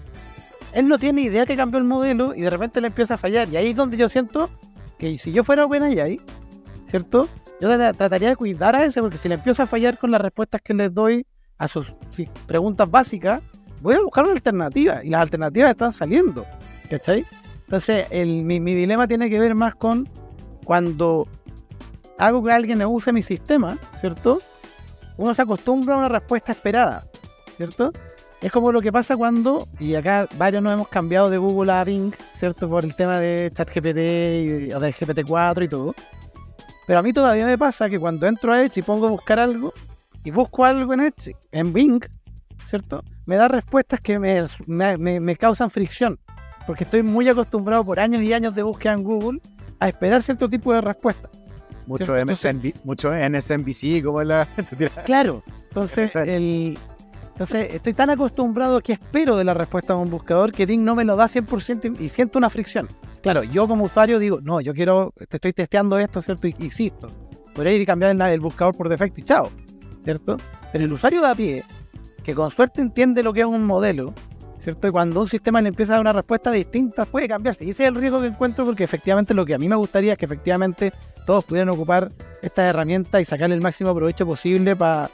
él no tiene idea que cambió el modelo y de repente le empieza a fallar. Y ahí es donde yo siento que si yo fuera OpenAI, ¿cierto? Yo trataría de cuidar a ese, porque si le empieza a fallar con las respuestas que les doy a sus preguntas básicas, voy a buscar una alternativa. Y las alternativas están saliendo, ¿cachai? Entonces, mi, mi dilema tiene que ver más con cuando hago que alguien use mi sistema, ¿cierto? Uno se acostumbra a una respuesta esperada, ¿cierto? Es como lo que pasa cuando, y acá varios nos hemos cambiado de Google a Bing, ¿cierto? Por el tema de ChatGPT y, o de GPT-4 y todo. Pero a mí todavía me pasa que cuando entro a Edge y pongo a buscar algo, y busco algo en Edge, en Bing, ¿cierto? Me da respuestas que me, me, me causan fricción. Porque estoy muy acostumbrado por años y años de búsqueda en Google a esperar cierto tipo de respuestas. Mucho, MSNBC, mucho NSNBC, como la. <laughs> claro, entonces, el, entonces estoy tan acostumbrado que espero de la respuesta de un buscador que Ding no me lo da 100% y siento una fricción. Claro, yo como usuario digo, no, yo quiero, te estoy testeando esto, ¿cierto? Y insisto, podría ir y cambiar el, el buscador por defecto y chao, ¿cierto? Pero el usuario de a pie, que con suerte entiende lo que es un modelo, ¿cierto? Y cuando un sistema le empieza a dar una respuesta distinta, puede cambiarse. Y ese es el riesgo que encuentro porque efectivamente lo que a mí me gustaría es que efectivamente todos pudieran ocupar esta herramienta y sacarle el máximo provecho posible para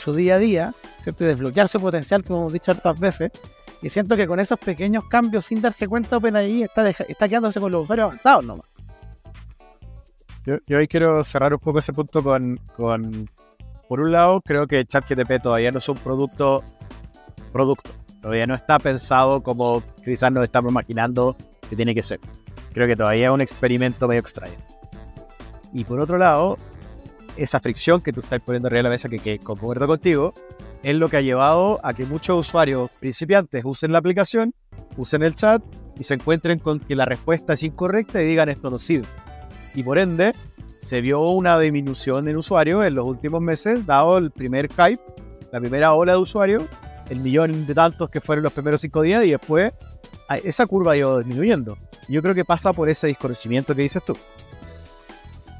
su día a día, ¿cierto? Y desbloquear su potencial, como hemos dicho hartas veces. Y siento que con esos pequeños cambios, sin darse cuenta, OpenAI está, está quedándose con los usuarios avanzados nomás. Yo, yo hoy quiero cerrar un poco ese punto con, con, por un lado, creo que ChatGTP todavía no es un producto, producto. Todavía no está pensado como quizás nos estamos imaginando que tiene que ser. Creo que todavía es un experimento medio extraño. Y por otro lado, esa fricción que tú estás poniendo arriba de la mesa, que, que concuerdo contigo, es lo que ha llevado a que muchos usuarios principiantes usen la aplicación, usen el chat y se encuentren con que la respuesta es incorrecta y digan esto no sirve. Y por ende, se vio una disminución en usuarios en los últimos meses, dado el primer hype, la primera ola de usuarios, el millón de tantos que fueron los primeros cinco días y después esa curva ha ido disminuyendo. Yo creo que pasa por ese desconocimiento que dices tú.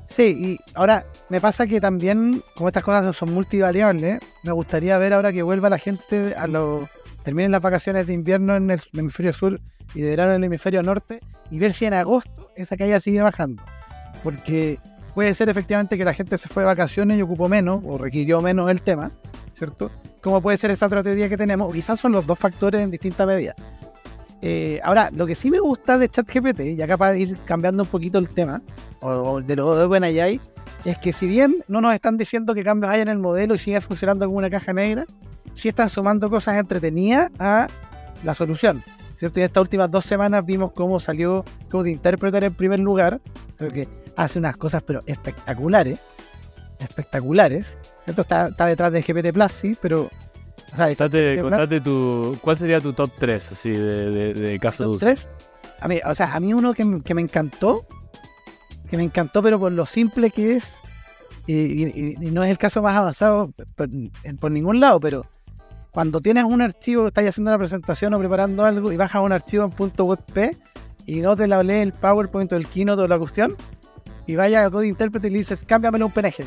Sí, y ahora me pasa que también, como estas cosas son multivariables, me gustaría ver ahora que vuelva la gente a los. terminen las vacaciones de invierno en el hemisferio sur y de verano en el hemisferio norte y ver si en agosto esa caída sigue bajando. Porque puede ser efectivamente que la gente se fue de vacaciones y ocupó menos o requirió menos el tema, ¿cierto? Como puede ser esa otra teoría que tenemos, o quizás son los dos factores en distinta medida. Eh, ahora, lo que sí me gusta de ChatGPT, y acá para ir cambiando un poquito el tema, o, o de lo de OpenAI, es que si bien no nos están diciendo que cambios hay en el modelo y sigue funcionando como una caja negra, sí están sumando cosas entretenidas a la solución. ¿Cierto? Y estas últimas dos semanas vimos cómo salió Code Interpreter en primer lugar, que hace unas cosas pero espectaculares, espectaculares. ¿Cierto? Está, está detrás de GPT Plus, sí, pero... O sea, Contate, contate tu. ¿Cuál sería tu top 3 así de, de, de caso de Top uso? tres. A mí, o sea, a mí uno que, que me encantó, que me encantó, pero por lo simple que es, y, y- y no es el caso más avanzado por ningún lado, pero cuando tienes un archivo, estás haciendo una presentación o preparando algo y bajas un archivo en punto .webp y no te la lee el PowerPoint o el Keynote o la cuestión, y vaya a Code Interpreter y le dices, cámbiamelo un PNG.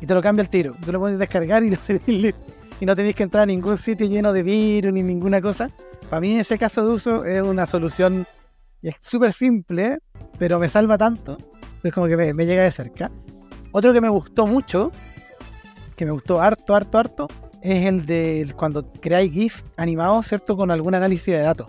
Y te lo cambia el tiro. Tú lo puedes descargar y, lo <laughs> tenés y no tenéis que entrar a ningún sitio lleno de virus ni ninguna cosa. Para mí, en ese caso de uso, es una solución es súper simple, pero me salva tanto. Es como que me llega de cerca. Otro que me gustó mucho, que me gustó harto, harto, harto, es el de cuando creáis GIF animados, ¿cierto? Con algún análisis de datos.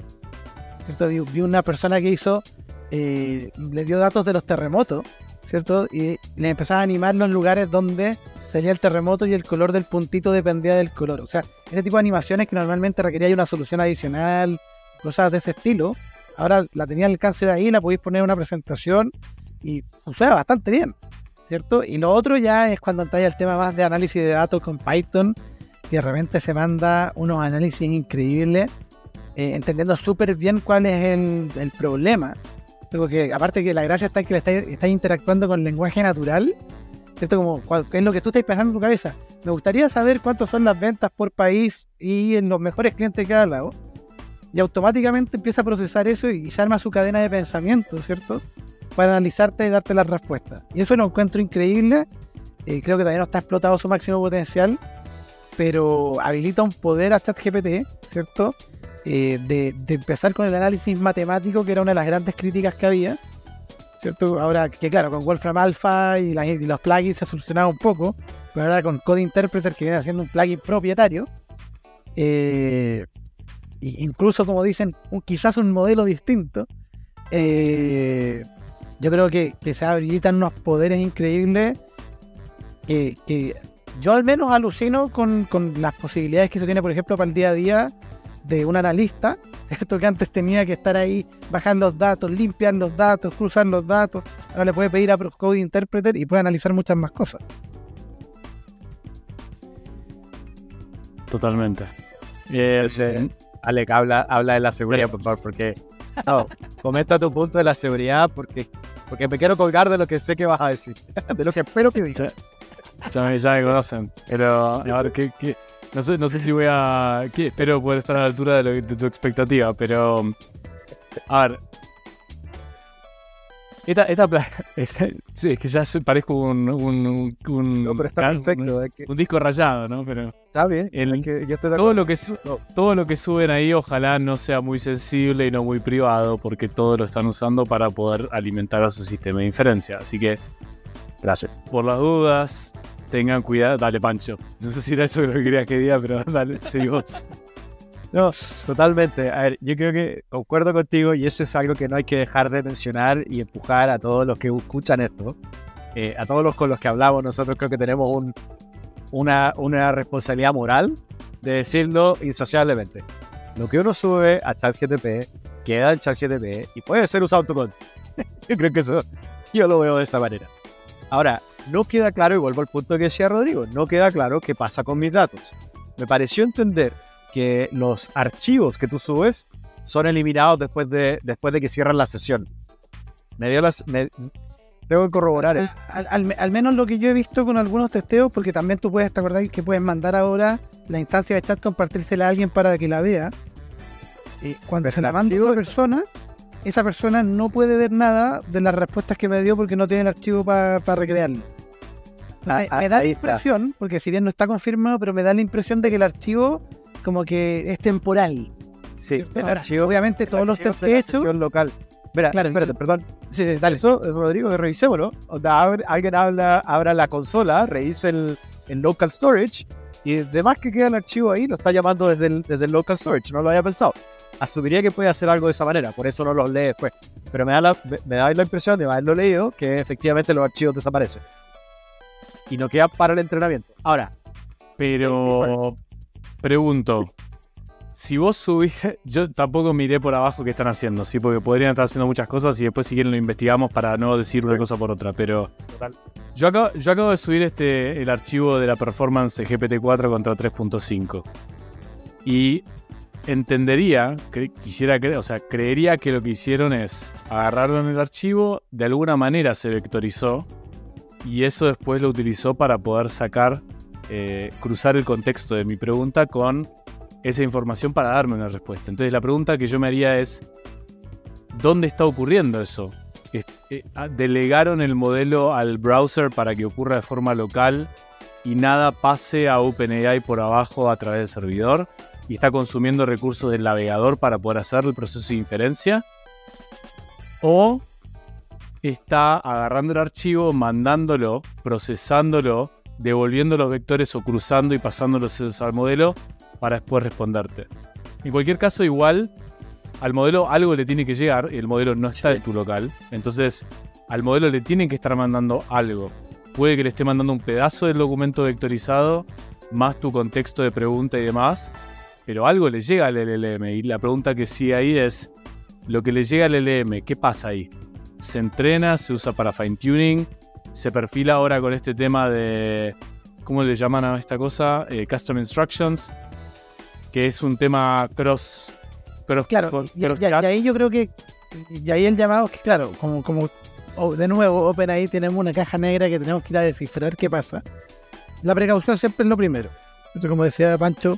¿Cierto? Vi, una persona que hizo, eh, le dio datos de los terremotos, ¿cierto? Y le empezaba a animar los lugares donde tenía el terremoto y el color del puntito dependía del color. O sea, ese tipo de animaciones que normalmente requería una solución adicional, cosas de ese estilo. Ahora la tenía al alcance de ahí, la podéis poner en una presentación y funciona bastante bien, ¿cierto? Y lo otro ya es cuando entráis al tema más de análisis de datos con Python, y de repente se manda unos análisis increíbles, eh, entendiendo súper bien cuál es el, el problema. Porque aparte que la gracia está en que estáis, estáis interactuando con lenguaje natural, ¿cierto? Como qué es lo que tú estás pensando en tu cabeza. Me gustaría saber cuántas son las ventas por país y en los mejores clientes de cada lado. Y automáticamente empieza a procesar eso y se arma su cadena de pensamiento, ¿cierto? Para analizarte y darte las respuestas. Y eso lo encuentro increíble. Eh, creo que todavía no está explotado su máximo potencial, pero habilita un poder a ChatGPT, ¿cierto? Eh, de, empezar con el análisis matemático, que era una de las grandes críticas que había, ¿cierto? Ahora que claro, con Wolfram Alpha y, los plugins se ha solucionado un poco, pero ahora con Code Interpreter, que viene haciendo un plugin propietario, eh, incluso como dicen, quizás un modelo distinto, eh, yo creo que, se habilitan unos poderes increíbles que yo al menos alucino con, con las posibilidades que se tiene, por ejemplo, para el día a día de un analista, ¿cierto? Que antes tenía que estar ahí, bajar los datos, limpiar los datos, cruzar los datos. Ahora le puede pedir a Code Interpreter y puede analizar muchas más cosas. Totalmente. Eh, Alec, habla, habla de la seguridad, por favor, porque... No, comenta tu punto de la seguridad, porque, porque me quiero colgar de lo que sé que vas a decir, <laughs> de lo que espero que digas. Ya, me, ya me conocen. Pero, a ver, ¿qué, qué? No, sé, no sé si voy a. ¿qué? Espero poder estar a la altura de, lo- de tu expectativa, pero. A ver. Esta, esta, <laughs> sí, es que ya parezco un. un, un, No, pero está can- perfecto, que- Un, disco rayado, ¿no? Pero. está bien, El- es que yo estoy de Todo lo, que su- todo lo que suben ahí, ojalá no sea muy sensible y no muy privado, porque todo lo están usando para poder alimentar a su sistema de inferencia. Así que, Gracias. por las dudas, tengan cuidado. Dale, Pancho. No sé si era eso lo que querías que diga, pero <laughs> dale, sí, vos. No, totalmente. A ver, yo creo que concuerdo contigo y eso es algo que no hay que dejar de mencionar y empujar a todos los que escuchan esto. Eh, a todos los con los que hablamos, nosotros creo que tenemos un, una, una responsabilidad moral de decirlo insaciablemente. Lo que uno sube a ChatGTP queda en ChatGTP y puede ser usado tu contra. <laughs> yo creo que eso yo lo veo de esa manera. Ahora, no queda claro, y vuelvo al punto que decía Rodrigo, no queda claro qué pasa con mis datos. Me pareció entender que los archivos que tú subes son eliminados después de, después de que cierran la sesión. Me dio las, me- Tengo que corroborar eso. Al, al- al menos lo que yo he visto con algunos testeos, porque también tú puedes, ¿te acordás que puedes mandar ahora la instancia de chat, compartírsela a alguien para que la vea? Y cuando se la manda a otra persona, esa persona no puede ver nada de las respuestas que me dio porque no tiene el archivo para recrearlo. Ah, me, ah, me da la está. impresión, porque si bien no está confirmado, pero me da la impresión de que el archivo como que es temporal. Sí, el Ahora, archivo. obviamente todos los test que he local. Mira, Claro, espérate, perdón. sí, sí, dale. Eso, eh, Rodrigo, que revisémoslo. Onda, abre- alguien habla, abra la consola, revise el, el local storage y además que queda el archivo ahí, lo está llamando desde el, desde el local storage. No lo había pensado. Asumiría que puede hacer algo de esa manera, por eso no los lee después. Pero me da la, me, da la impresión de haberlo leído que efectivamente los archivos desaparecen. Y no quedan para el entrenamiento. Ahora, Pero pregunto, si vos subís, <laughs> yo tampoco miré por abajo qué están haciendo, sí, porque podrían estar haciendo muchas cosas y después si quieren lo investigamos para no decir una cosa por otra, pero Total. yo acabo, yo acabo de subir este el archivo de la performance de GPT-4 contra 3.5 y entendería, quisiera creer, o sea, creería que lo que hicieron es agarraron el archivo, de alguna manera se vectorizó y eso después lo utilizó para poder sacar eh, cruzar el contexto de mi pregunta con esa información para darme una respuesta. Entonces la pregunta que yo me haría es, ¿dónde está ocurriendo eso? Es- eh, ah, ¿Delegaron el modelo al browser para que ocurra de forma local y nada pase a OpenAI por abajo a través del servidor? ¿Y está consumiendo recursos del navegador para poder hacer el proceso de inferencia? ¿O está agarrando el archivo, mandándolo, procesándolo devolviendo los vectores o cruzando y pasándolos al modelo para después responderte. En cualquier caso, igual al modelo algo le tiene que llegar y el modelo no está en tu local. Entonces, al modelo le tienen que estar mandando algo. Puede que le esté mandando un pedazo del documento vectorizado, más tu contexto de pregunta y demás, pero algo le llega al LLM. Y la pregunta que sigue ahí es, lo que le llega al LLM, ¿qué pasa ahí? ¿Se entrena? ¿Se usa para fine tuning? se perfila ahora con este tema de, ¿cómo le llaman a esta cosa? Eh, custom Instructions, que es un tema cross... cross Claro, cross- y, cross ahí yo creo que, y ahí el llamado es que, claro, como, como oh, de nuevo, OpenAI tenemos una caja negra que tenemos que ir a descifrar qué pasa. La precaución siempre es lo primero. Como decía Pancho,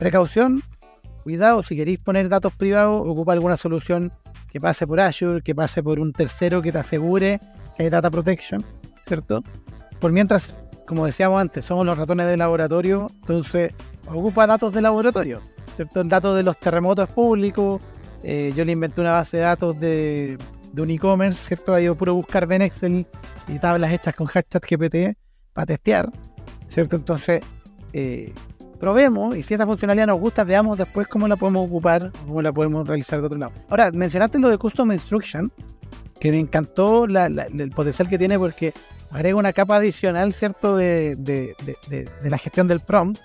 precaución, cuidado, si queréis poner datos privados, ocupa alguna solución que pase por Azure, que pase por un tercero que te asegure que hay data protection, ¿cierto? Por mientras, como decíamos antes, somos los ratones de laboratorio, entonces ocupa datos de laboratorio, ¿cierto? El dato de los terremotos es público, eh, yo le inventé una base de datos de, de un e-commerce, ¿cierto? Ahí yo puro buscar Ben Excel y tablas hechas con hashtag GPT para testear, ¿cierto? Entonces, eh, probemos y si esta funcionalidad nos gusta, veamos después cómo la podemos ocupar, cómo la podemos realizar de otro lado. Ahora, mencionaste lo de Custom Instruction, que me encantó el potencial que tiene porque agrega una capa adicional, ¿cierto?, de, de- de- la gestión del prompt.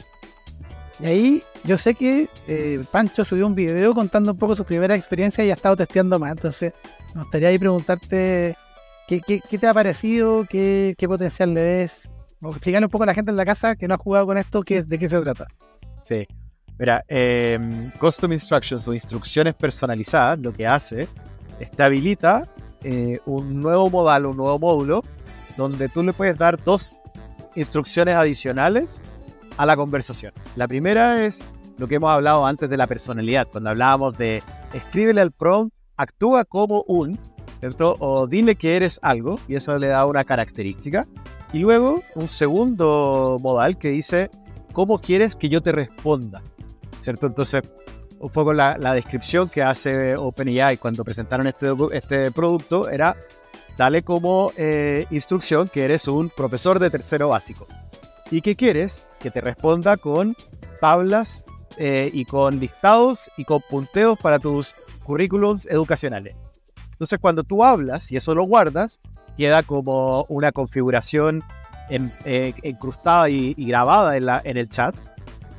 Y ahí yo sé que eh, Pancho subió un video contando un poco su primera experiencia y ha estado testeando más. Entonces, me gustaría ahí preguntarte qué, qué- qué te ha parecido, qué, qué potencial le ves. Explicarle un poco a la gente en la casa que no ha jugado con esto, qué, de qué se trata. Sí. Mira, eh, Custom Instructions o instrucciones personalizadas, lo que hace es te habilita eh, un nuevo modal, un nuevo módulo, donde tú le puedes dar dos instrucciones adicionales a la conversación. La primera es lo que hemos hablado antes de la personalidad, cuando hablábamos de escríbele al prompt, actúa como un, ¿cierto? O dile que eres algo, y eso le da una característica. Y luego un segundo modal que dice, ¿cómo quieres que yo te responda? ¿Cierto? Entonces, un poco la, la descripción que hace OpenAI cuando presentaron este, este producto era, dale como eh, instrucción que eres un profesor de tercero básico. ¿Y que quieres? Que te responda con tablas eh, y con listados y con punteos para tus currículums educacionales. Entonces, cuando tú hablas y eso lo guardas, queda como una configuración en- eh, incrustada y, y grabada en, la, en el chat.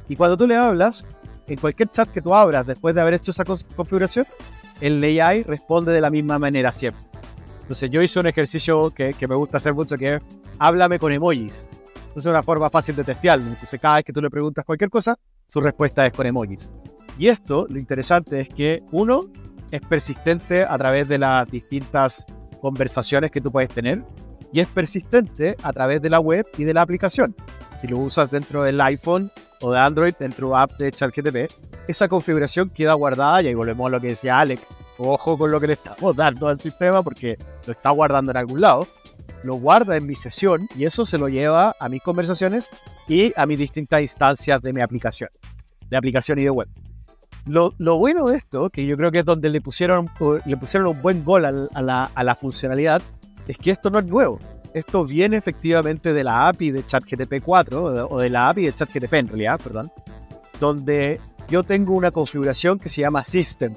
Y cuando tú le hablas, en cualquier chat que tú abras después de haber hecho esa configuración, el AI responde de la misma manera siempre. Entonces yo hice un ejercicio que, que me gusta hacer mucho, que es háblame con emojis. Entonces es una forma fácil de testearlo. Entonces cada vez que tú le preguntas cualquier cosa, su respuesta es con emojis. Y esto, lo interesante es que uno, es persistente a través de las distintas conversaciones que tú puedes tener y es persistente a través de la web y de la aplicación. Si lo usas dentro del iPhone o de Android, dentro de app de ChatGTP, esa configuración queda guardada y ahí volvemos a lo que decía Alex. Ojo con lo que le estamos dando al sistema porque lo está guardando en algún lado. Lo guarda en mi sesión y eso se lo lleva a mis conversaciones y a mis distintas instancias de mi aplicación, de aplicación y de web. Lo, bueno de esto, que yo creo que es donde le pusieron, le pusieron un buen gol a la, a la funcionalidad, es que esto no es nuevo. Esto viene efectivamente de la API de ChatGTP 4 o de la API de ChatGTP en realidad, perdón, donde yo tengo una configuración que se llama System.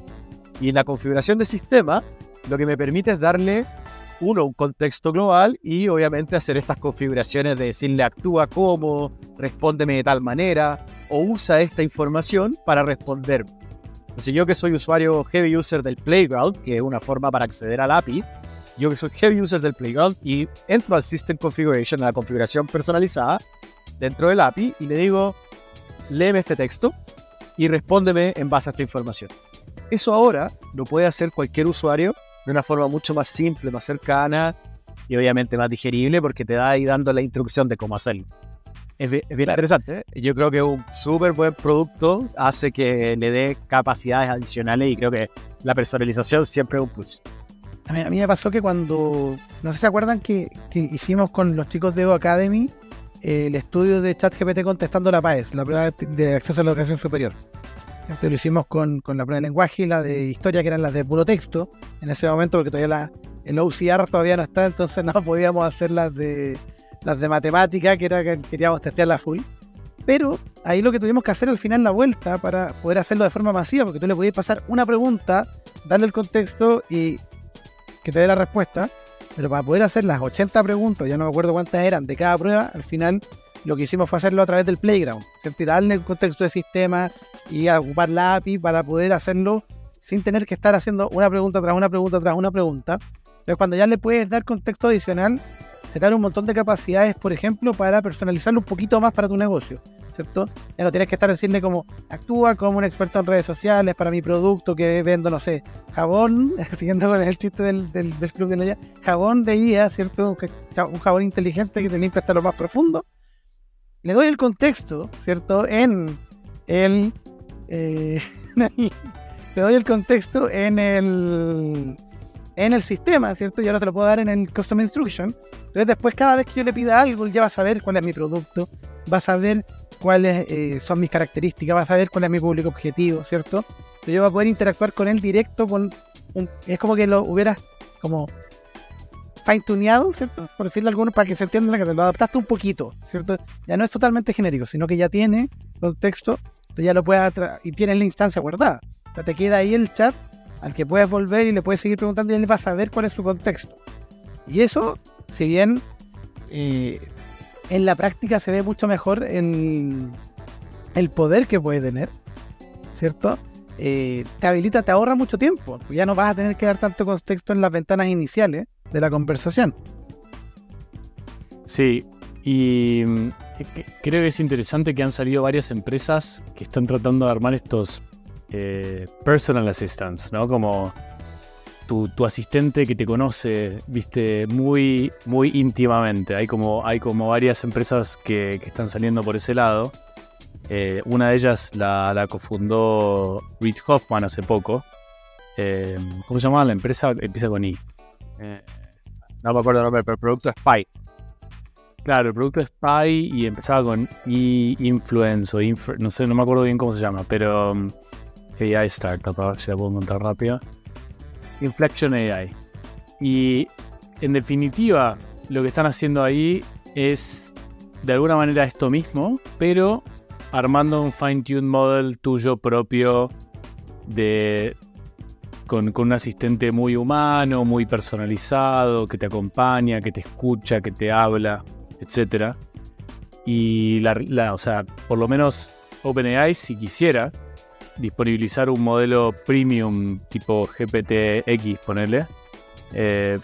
Y en la configuración de sistema, lo que me permite es darle, uno, un contexto global y obviamente hacer estas configuraciones de decirle actúa como, respóndeme de tal manera o usa esta información para responder. Entonces yo que soy usuario heavy user del Playground, que es una forma para acceder al API, yo que soy heavy user del Playground y entro al System Configuration, a la configuración personalizada dentro del API y le digo, léeme este texto y respóndeme en base a esta información. Eso ahora lo puede hacer cualquier usuario de una forma mucho más simple, más cercana y obviamente más digerible porque te da ahí dando la instrucción de cómo hacerlo. Es bien, interesante. ¿eh? Yo creo que un súper buen producto hace que le dé capacidades adicionales y creo que la personalización siempre es un plus. A mí, me pasó que cuando, no sé si se acuerdan que, hicimos con los chicos de Evo Academy eh, el estudio de ChatGPT contestando la PAES, la prueba de acceso a la educación superior. Este lo hicimos con, con, la prueba de lenguaje y la de historia, que eran las de puro texto, en ese momento, porque todavía la, el OCR todavía no está, entonces no <laughs> podíamos hacer las de, las de matemática, que era que queríamos testearla full. Pero ahí lo que tuvimos que hacer al final la vuelta para poder hacerlo de forma masiva, porque tú le podías pasar una pregunta, darle el contexto y que te dé la respuesta, pero para poder hacer las 80 preguntas, ya no me acuerdo cuántas eran de cada prueba, al final lo que hicimos fue hacerlo a través del Playground, darle el contexto de sistema y ocupar la API para poder hacerlo sin tener que estar haciendo una pregunta tras una pregunta tras una pregunta. Entonces, cuando ya le puedes dar contexto adicional, te da un montón de capacidades, por ejemplo, para personalizarlo un poquito más para tu negocio. Ya no tienes que estar decirle como actúa como un experto en redes sociales para mi producto que vendo, no sé, jabón, <laughs> siguiendo con el chiste del, del, club de la jabón de IA, ¿cierto? Un jabón inteligente que te limpia hasta lo más profundo. Le doy el contexto, ¿cierto? En el, eh, <laughs> le doy el contexto en el en el sistema, ¿cierto? Y ahora se lo puedo dar en el Custom Instruction. Entonces después cada vez que yo le pida algo, ya va a saber cuál es mi producto, va a saber cuáles eh, son mis características, va a saber cuál es mi público objetivo, ¿cierto? Entonces yo voy a poder interactuar con él directo, con es como que lo hubieras como fine tuneado, ¿cierto? Por decirlo alguno, para que se entienda que te lo adaptaste un poquito, ¿cierto? Ya no es totalmente genérico, sino que ya tiene contexto, entonces ya lo puedes y tienes la instancia guardada. O sea, te queda ahí el chat al que puedes volver y le puedes seguir preguntando y él va a saber cuál es su contexto. Y eso, si bien eh, en la práctica se ve mucho mejor en el poder que puede tener, ¿cierto? Eh, te habilita, te ahorra mucho tiempo. Ya no vas a tener que dar tanto contexto en las ventanas iniciales de la conversación. Sí, y mm, creo que es interesante que han salido varias empresas que están tratando de armar estos eh, personal assistants, ¿no? Como tu, asistente que te conoce, viste, muy, muy íntimamente. Hay como, hay como varias empresas que, están saliendo por ese lado. Eh, una de ellas la, cofundó Reed Hoffman hace poco. Eh, ¿Cómo se llamaba la empresa? Empieza con I. No me acuerdo el nombre, pero el producto es Spy. Claro, el producto Spy y empezaba con I Influence o no sé, no me acuerdo bien cómo se llama, pero um, AI Startup, a ver si la puedo encontrar rápido. Inflection AI. Y en definitiva, lo que están haciendo ahí es de alguna manera esto mismo, pero armando un fine-tuned model tuyo propio de, con, un asistente muy humano, muy personalizado, que te acompaña, que te escucha, que te habla, etc. Y la, o sea, por lo menos OpenAI, si quisiera, disponibilizar un modelo premium tipo GPT-X, ponerle, eh,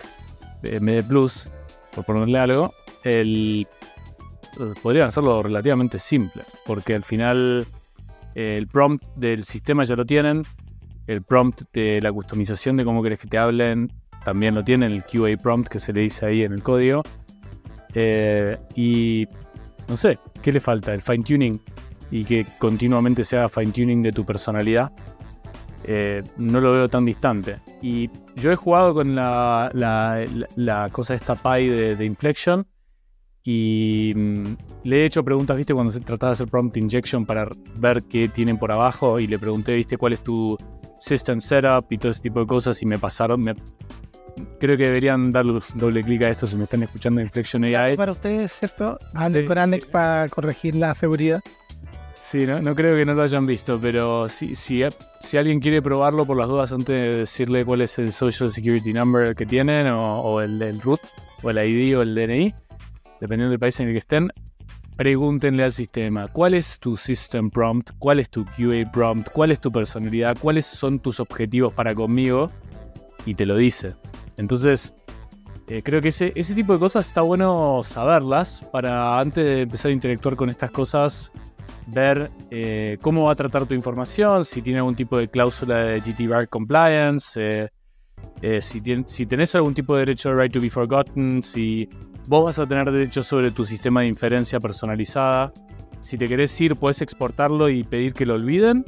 MD Plus, por ponerle algo, el, podrían hacerlo relativamente simple, porque al final el prompt del sistema ya lo tienen, el prompt de la customización de cómo querés que te hablen también lo tiene, el QA prompt que se le dice ahí en el código. Eh, y no sé, ¿qué le falta? El fine tuning y que continuamente se haga fine tuning de tu personalidad. Eh, no lo veo tan distante. Y yo he jugado con la, la, la, cosa esta Pi de, de Inflection y mm, le he hecho preguntas, viste, cuando se trataba de hacer prompt injection para ver qué tienen por abajo y le pregunté, viste, cuál es tu system setup y todo ese tipo de cosas y me pasaron, me, creo que deberían darle doble clic a esto si me están escuchando Inflection AI. Para ustedes, ¿cierto? Hable con Alex para corregir la seguridad. Sí, no, no, creo que no lo hayan visto, pero si, si, si, alguien quiere probarlo por las dudas antes de decirle cuál es el Social Security Number que tienen o, o el, el, root o el ID o el DNI, dependiendo del país en el que estén, pregúntenle al sistema cuál es tu system prompt, cuál es tu QA prompt, cuál es tu personalidad, cuáles son tus objetivos para conmigo y te lo dice. Entonces, eh, creo que ese, tipo de cosas está bueno saberlas para antes de empezar a interactuar con estas cosas ver eh, cómo va a tratar tu información, si tiene algún tipo de cláusula de GTBR compliance, eh, si, si, tenés algún tipo de derecho de right to be forgotten, si vos vas a tener derecho sobre tu sistema de inferencia personalizada. Si te querés ir, puedes exportarlo y pedir que lo olviden,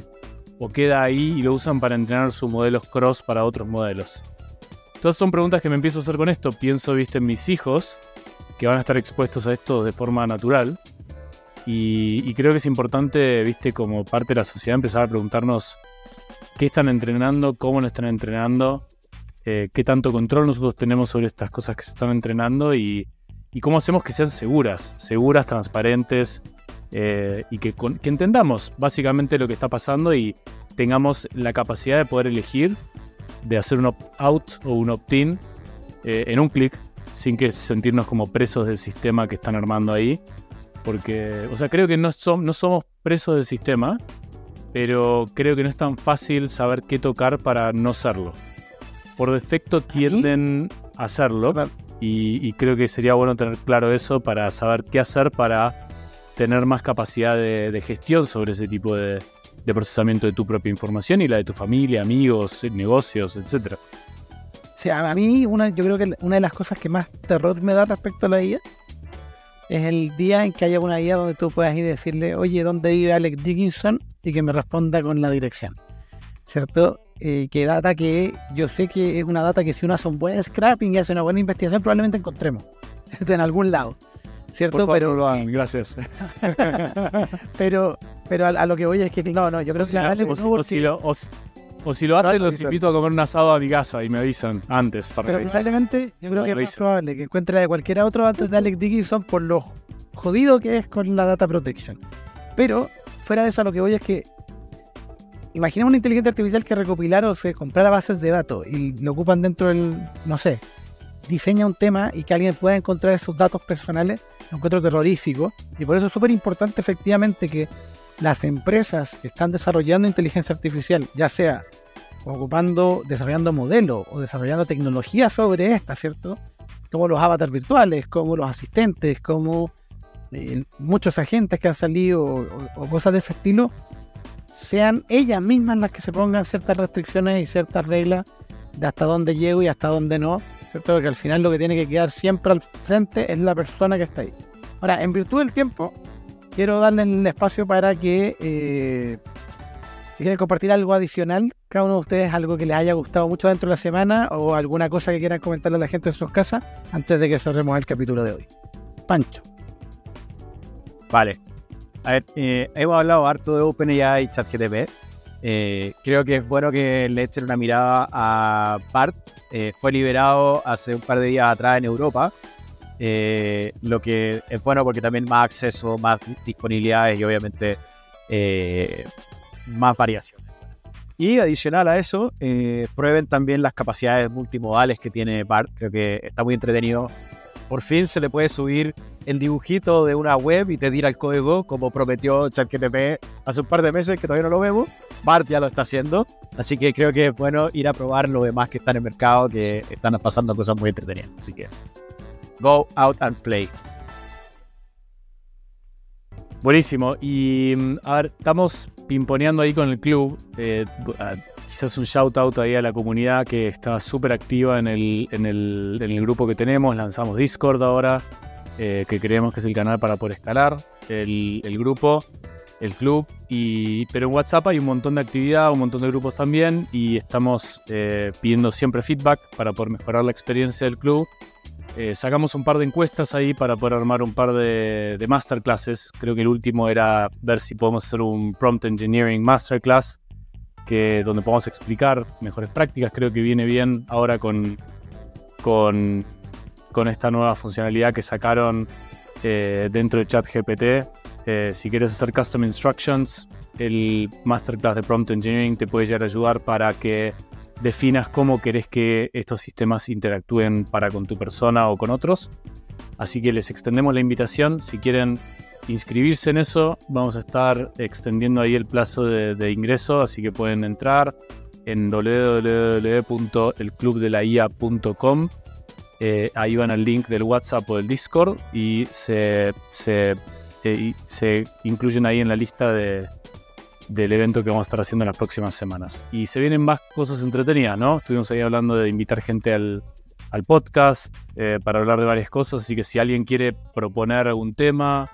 o queda ahí y lo usan para entrenar sus modelos cross para otros modelos. Todas son preguntas que me empiezo a hacer con esto. Pienso, viste, en mis hijos, que van a estar expuestos a esto de forma natural. Y, creo que es importante, viste, como parte de la sociedad empezar a preguntarnos qué están entrenando, cómo lo están entrenando, eh, qué tanto control nosotros tenemos sobre estas cosas que se están entrenando y, cómo hacemos que sean seguras, seguras, transparentes eh, y que, que, entendamos básicamente lo que está pasando y tengamos la capacidad de poder elegir de hacer un opt-out o un opt-in eh, en un clic sin que sentirnos como presos del sistema que están armando ahí. Porque, o sea, creo que no, no somos presos del sistema, pero creo que no es tan fácil saber qué tocar para no serlo. Por defecto tienden a hacerlo y, creo que sería bueno tener claro eso para saber qué hacer para tener más capacidad de, gestión sobre ese tipo de, procesamiento de tu propia información y la de tu familia, amigos, negocios, etc. O sea, a mí una, yo creo que una de las cosas que más terror me da respecto a la IA es el día en que haya una guía donde tú puedas ir y decirle, oye, ¿dónde vive Alex Dickinson? Y que me responda con la dirección. ¿Cierto? Eh, que data que yo sé que es una data que si uno hace un buen scrapping y hace una buena investigación, probablemente encontremos. <laughs> ¿Cierto? En algún lado. ¿Cierto? pero lo hagan, gracias. <laughs> pero pero a, lo que voy es que no, no, yo creo que Alex, o, si lo, o si lo hacen, los invito a comer un asado a mi casa y me avisan antes. Para Pero probablemente, yo creo que es más probable que encuentre de cualquiera otro antes de Alex Dickinson por lo jodido que es con la data protection. Pero, fuera de eso, a lo que voy es que imaginemos una inteligencia artificial que recopilara o se comprara bases de datos y lo ocupan dentro del, no sé, diseña un tema y que alguien pueda encontrar esos datos personales, lo encuentro terrorífico. Y por eso es súper importante efectivamente que las empresas que están desarrollando inteligencia artificial, ya sea ocupando, desarrollando modelos o desarrollando tecnología sobre esta, ¿cierto? Como los avatars virtuales, como los asistentes, como eh, muchos agentes que han salido o, cosas de ese estilo, sean ellas mismas las que se pongan ciertas restricciones y ciertas reglas de hasta dónde llego y hasta dónde no, ¿cierto? Porque al final lo que tiene que quedar siempre al frente es la persona que está ahí. Ahora, en virtud del tiempo, quiero darle el espacio para que eh, si quieren compartir algo adicional, cada uno de ustedes algo que les haya gustado mucho dentro de la semana o alguna cosa que quieran comentarle a la gente en sus casas antes de que cerremos el capítulo de hoy. Pancho. Vale. A ver, eh, hemos hablado harto de OpenAI y ChatGPT. Eh, creo que es bueno que le echen una mirada a BART. Eh, fue liberado hace un par de días atrás en Europa. Lo que es bueno porque también más acceso, más disponibilidades y obviamente más variaciones. Y adicional a eso, prueben también las capacidades multimodales que tiene BART. Creo que está muy entretenido. Por fin se le puede subir el dibujito de una web y te tira el código, como prometió ChatGPT hace un par de meses, que todavía no lo vemos. BART ya lo está haciendo. Así que creo que es bueno ir a probar lo demás que están en el mercado, que están pasando cosas muy entretenidas. Así que Go out and play. Buenísimo. Y mm, a ver, estamos pimponeando ahí con el club. Eh, quizás un shout out ahí a la comunidad que está súper activa en el, en, el, en el grupo que tenemos. Lanzamos Discord ahora, eh, que creemos que es el canal para poder escalar el, grupo, el club. Pero en WhatsApp hay un montón de actividad, un montón de grupos también. Y estamos eh, pidiendo siempre feedback para poder mejorar la experiencia del club. Eh, sacamos un par de encuestas ahí para poder armar un par de, de masterclasses. Creo que el último era ver si podemos hacer un prompt engineering masterclass que, donde podamos explicar mejores prácticas. Creo que viene bien ahora con, con, con esta nueva funcionalidad que sacaron eh, dentro de ChatGPT. Eh, si quieres hacer custom instructions, el masterclass de prompt engineering te puede llegar a ayudar para que definas cómo querés que estos sistemas interactúen para con tu persona o con otros. Así que les extendemos la invitación. Si quieren inscribirse en eso. Vamos a estar extendiendo ahí el plazo de, ingreso, así que pueden entrar en www.elclubdelaia.com. Eh, ahí van al link del WhatsApp o del Discord y se, se, eh, se incluyen ahí en la lista de, del evento que vamos a estar haciendo en las próximas semanas. Y se vienen más cosas entretenidas, ¿no? Estuvimos ahí hablando de invitar gente al, al podcast eh, para hablar de varias cosas, así que si alguien quiere proponer algún tema,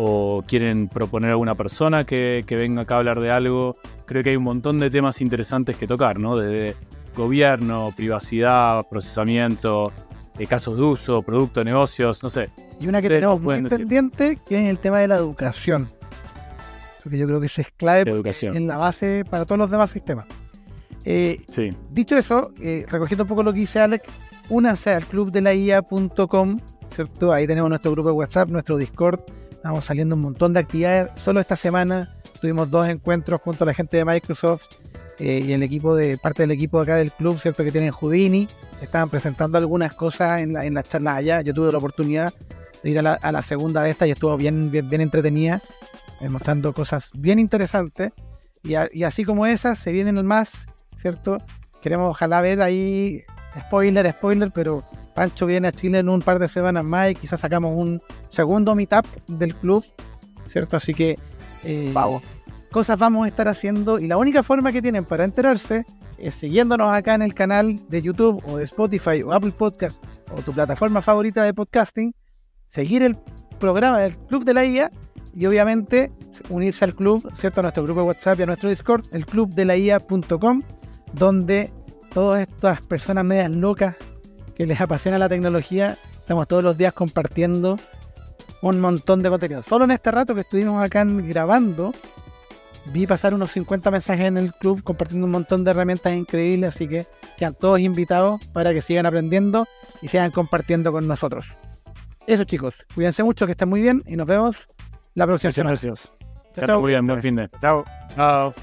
o quieren proponer a alguna persona que, venga acá a hablar de algo. Creo que hay un montón de temas interesantes que tocar, ¿no? Desde gobierno, privacidad, procesamiento, eh, casos de uso, producto, negocios, no sé. Y una que tenemos muy pendiente, que es el tema de la educación. Porque yo creo que eso es clave en la base para todos los demás sistemas. Eh, sí. Dicho eso, eh, recogiendo un poco lo que dice Alex, únanse al club de la IA.com, ¿cierto? Ahí tenemos nuestro grupo de WhatsApp, nuestro Discord, Estamos saliendo un montón de actividades. Solo esta semana tuvimos dos encuentros junto a la gente de Microsoft eh, y el equipo de parte del equipo acá del club, ¿cierto? Que tienen Houdini. Estaban presentando algunas cosas en la, en charla allá. Yo tuve la oportunidad de ir a la, segunda de estas y estuvo bien, bien, bien entretenida, eh, mostrando cosas bien interesantes. Y, y, así como esas, se vienen más, ¿cierto? Queremos ojalá ver ahí, spoiler, spoiler, pero Pancho viene a Chile en un par de semanas más y quizás sacamos un segundo meetup del club, ¿cierto? Así que eh, cosas vamos a estar haciendo y la única forma que tienen para enterarse es siguiéndonos acá en el canal de YouTube o de Spotify o Apple Podcast o tu plataforma favorita de podcasting, seguir el programa del Club de la IA y obviamente unirse al club, ¿cierto? A nuestro grupo de WhatsApp y a nuestro Discord, el club de la IA.com, donde todas estas personas medias locas que les apasiona la tecnología, estamos todos los días compartiendo un montón de contenido. Solo en este rato que estuvimos acá grabando, vi pasar unos 50 mensajes en el club compartiendo un montón de herramientas increíbles, así que quedan todos invitados para que sigan aprendiendo y sigan compartiendo con nosotros. Eso chicos, cuídense mucho, que estén muy bien y nos vemos la próxima semana. Gracias. Chao, Chao. Muy bien, buen fin de. Chao. Chao.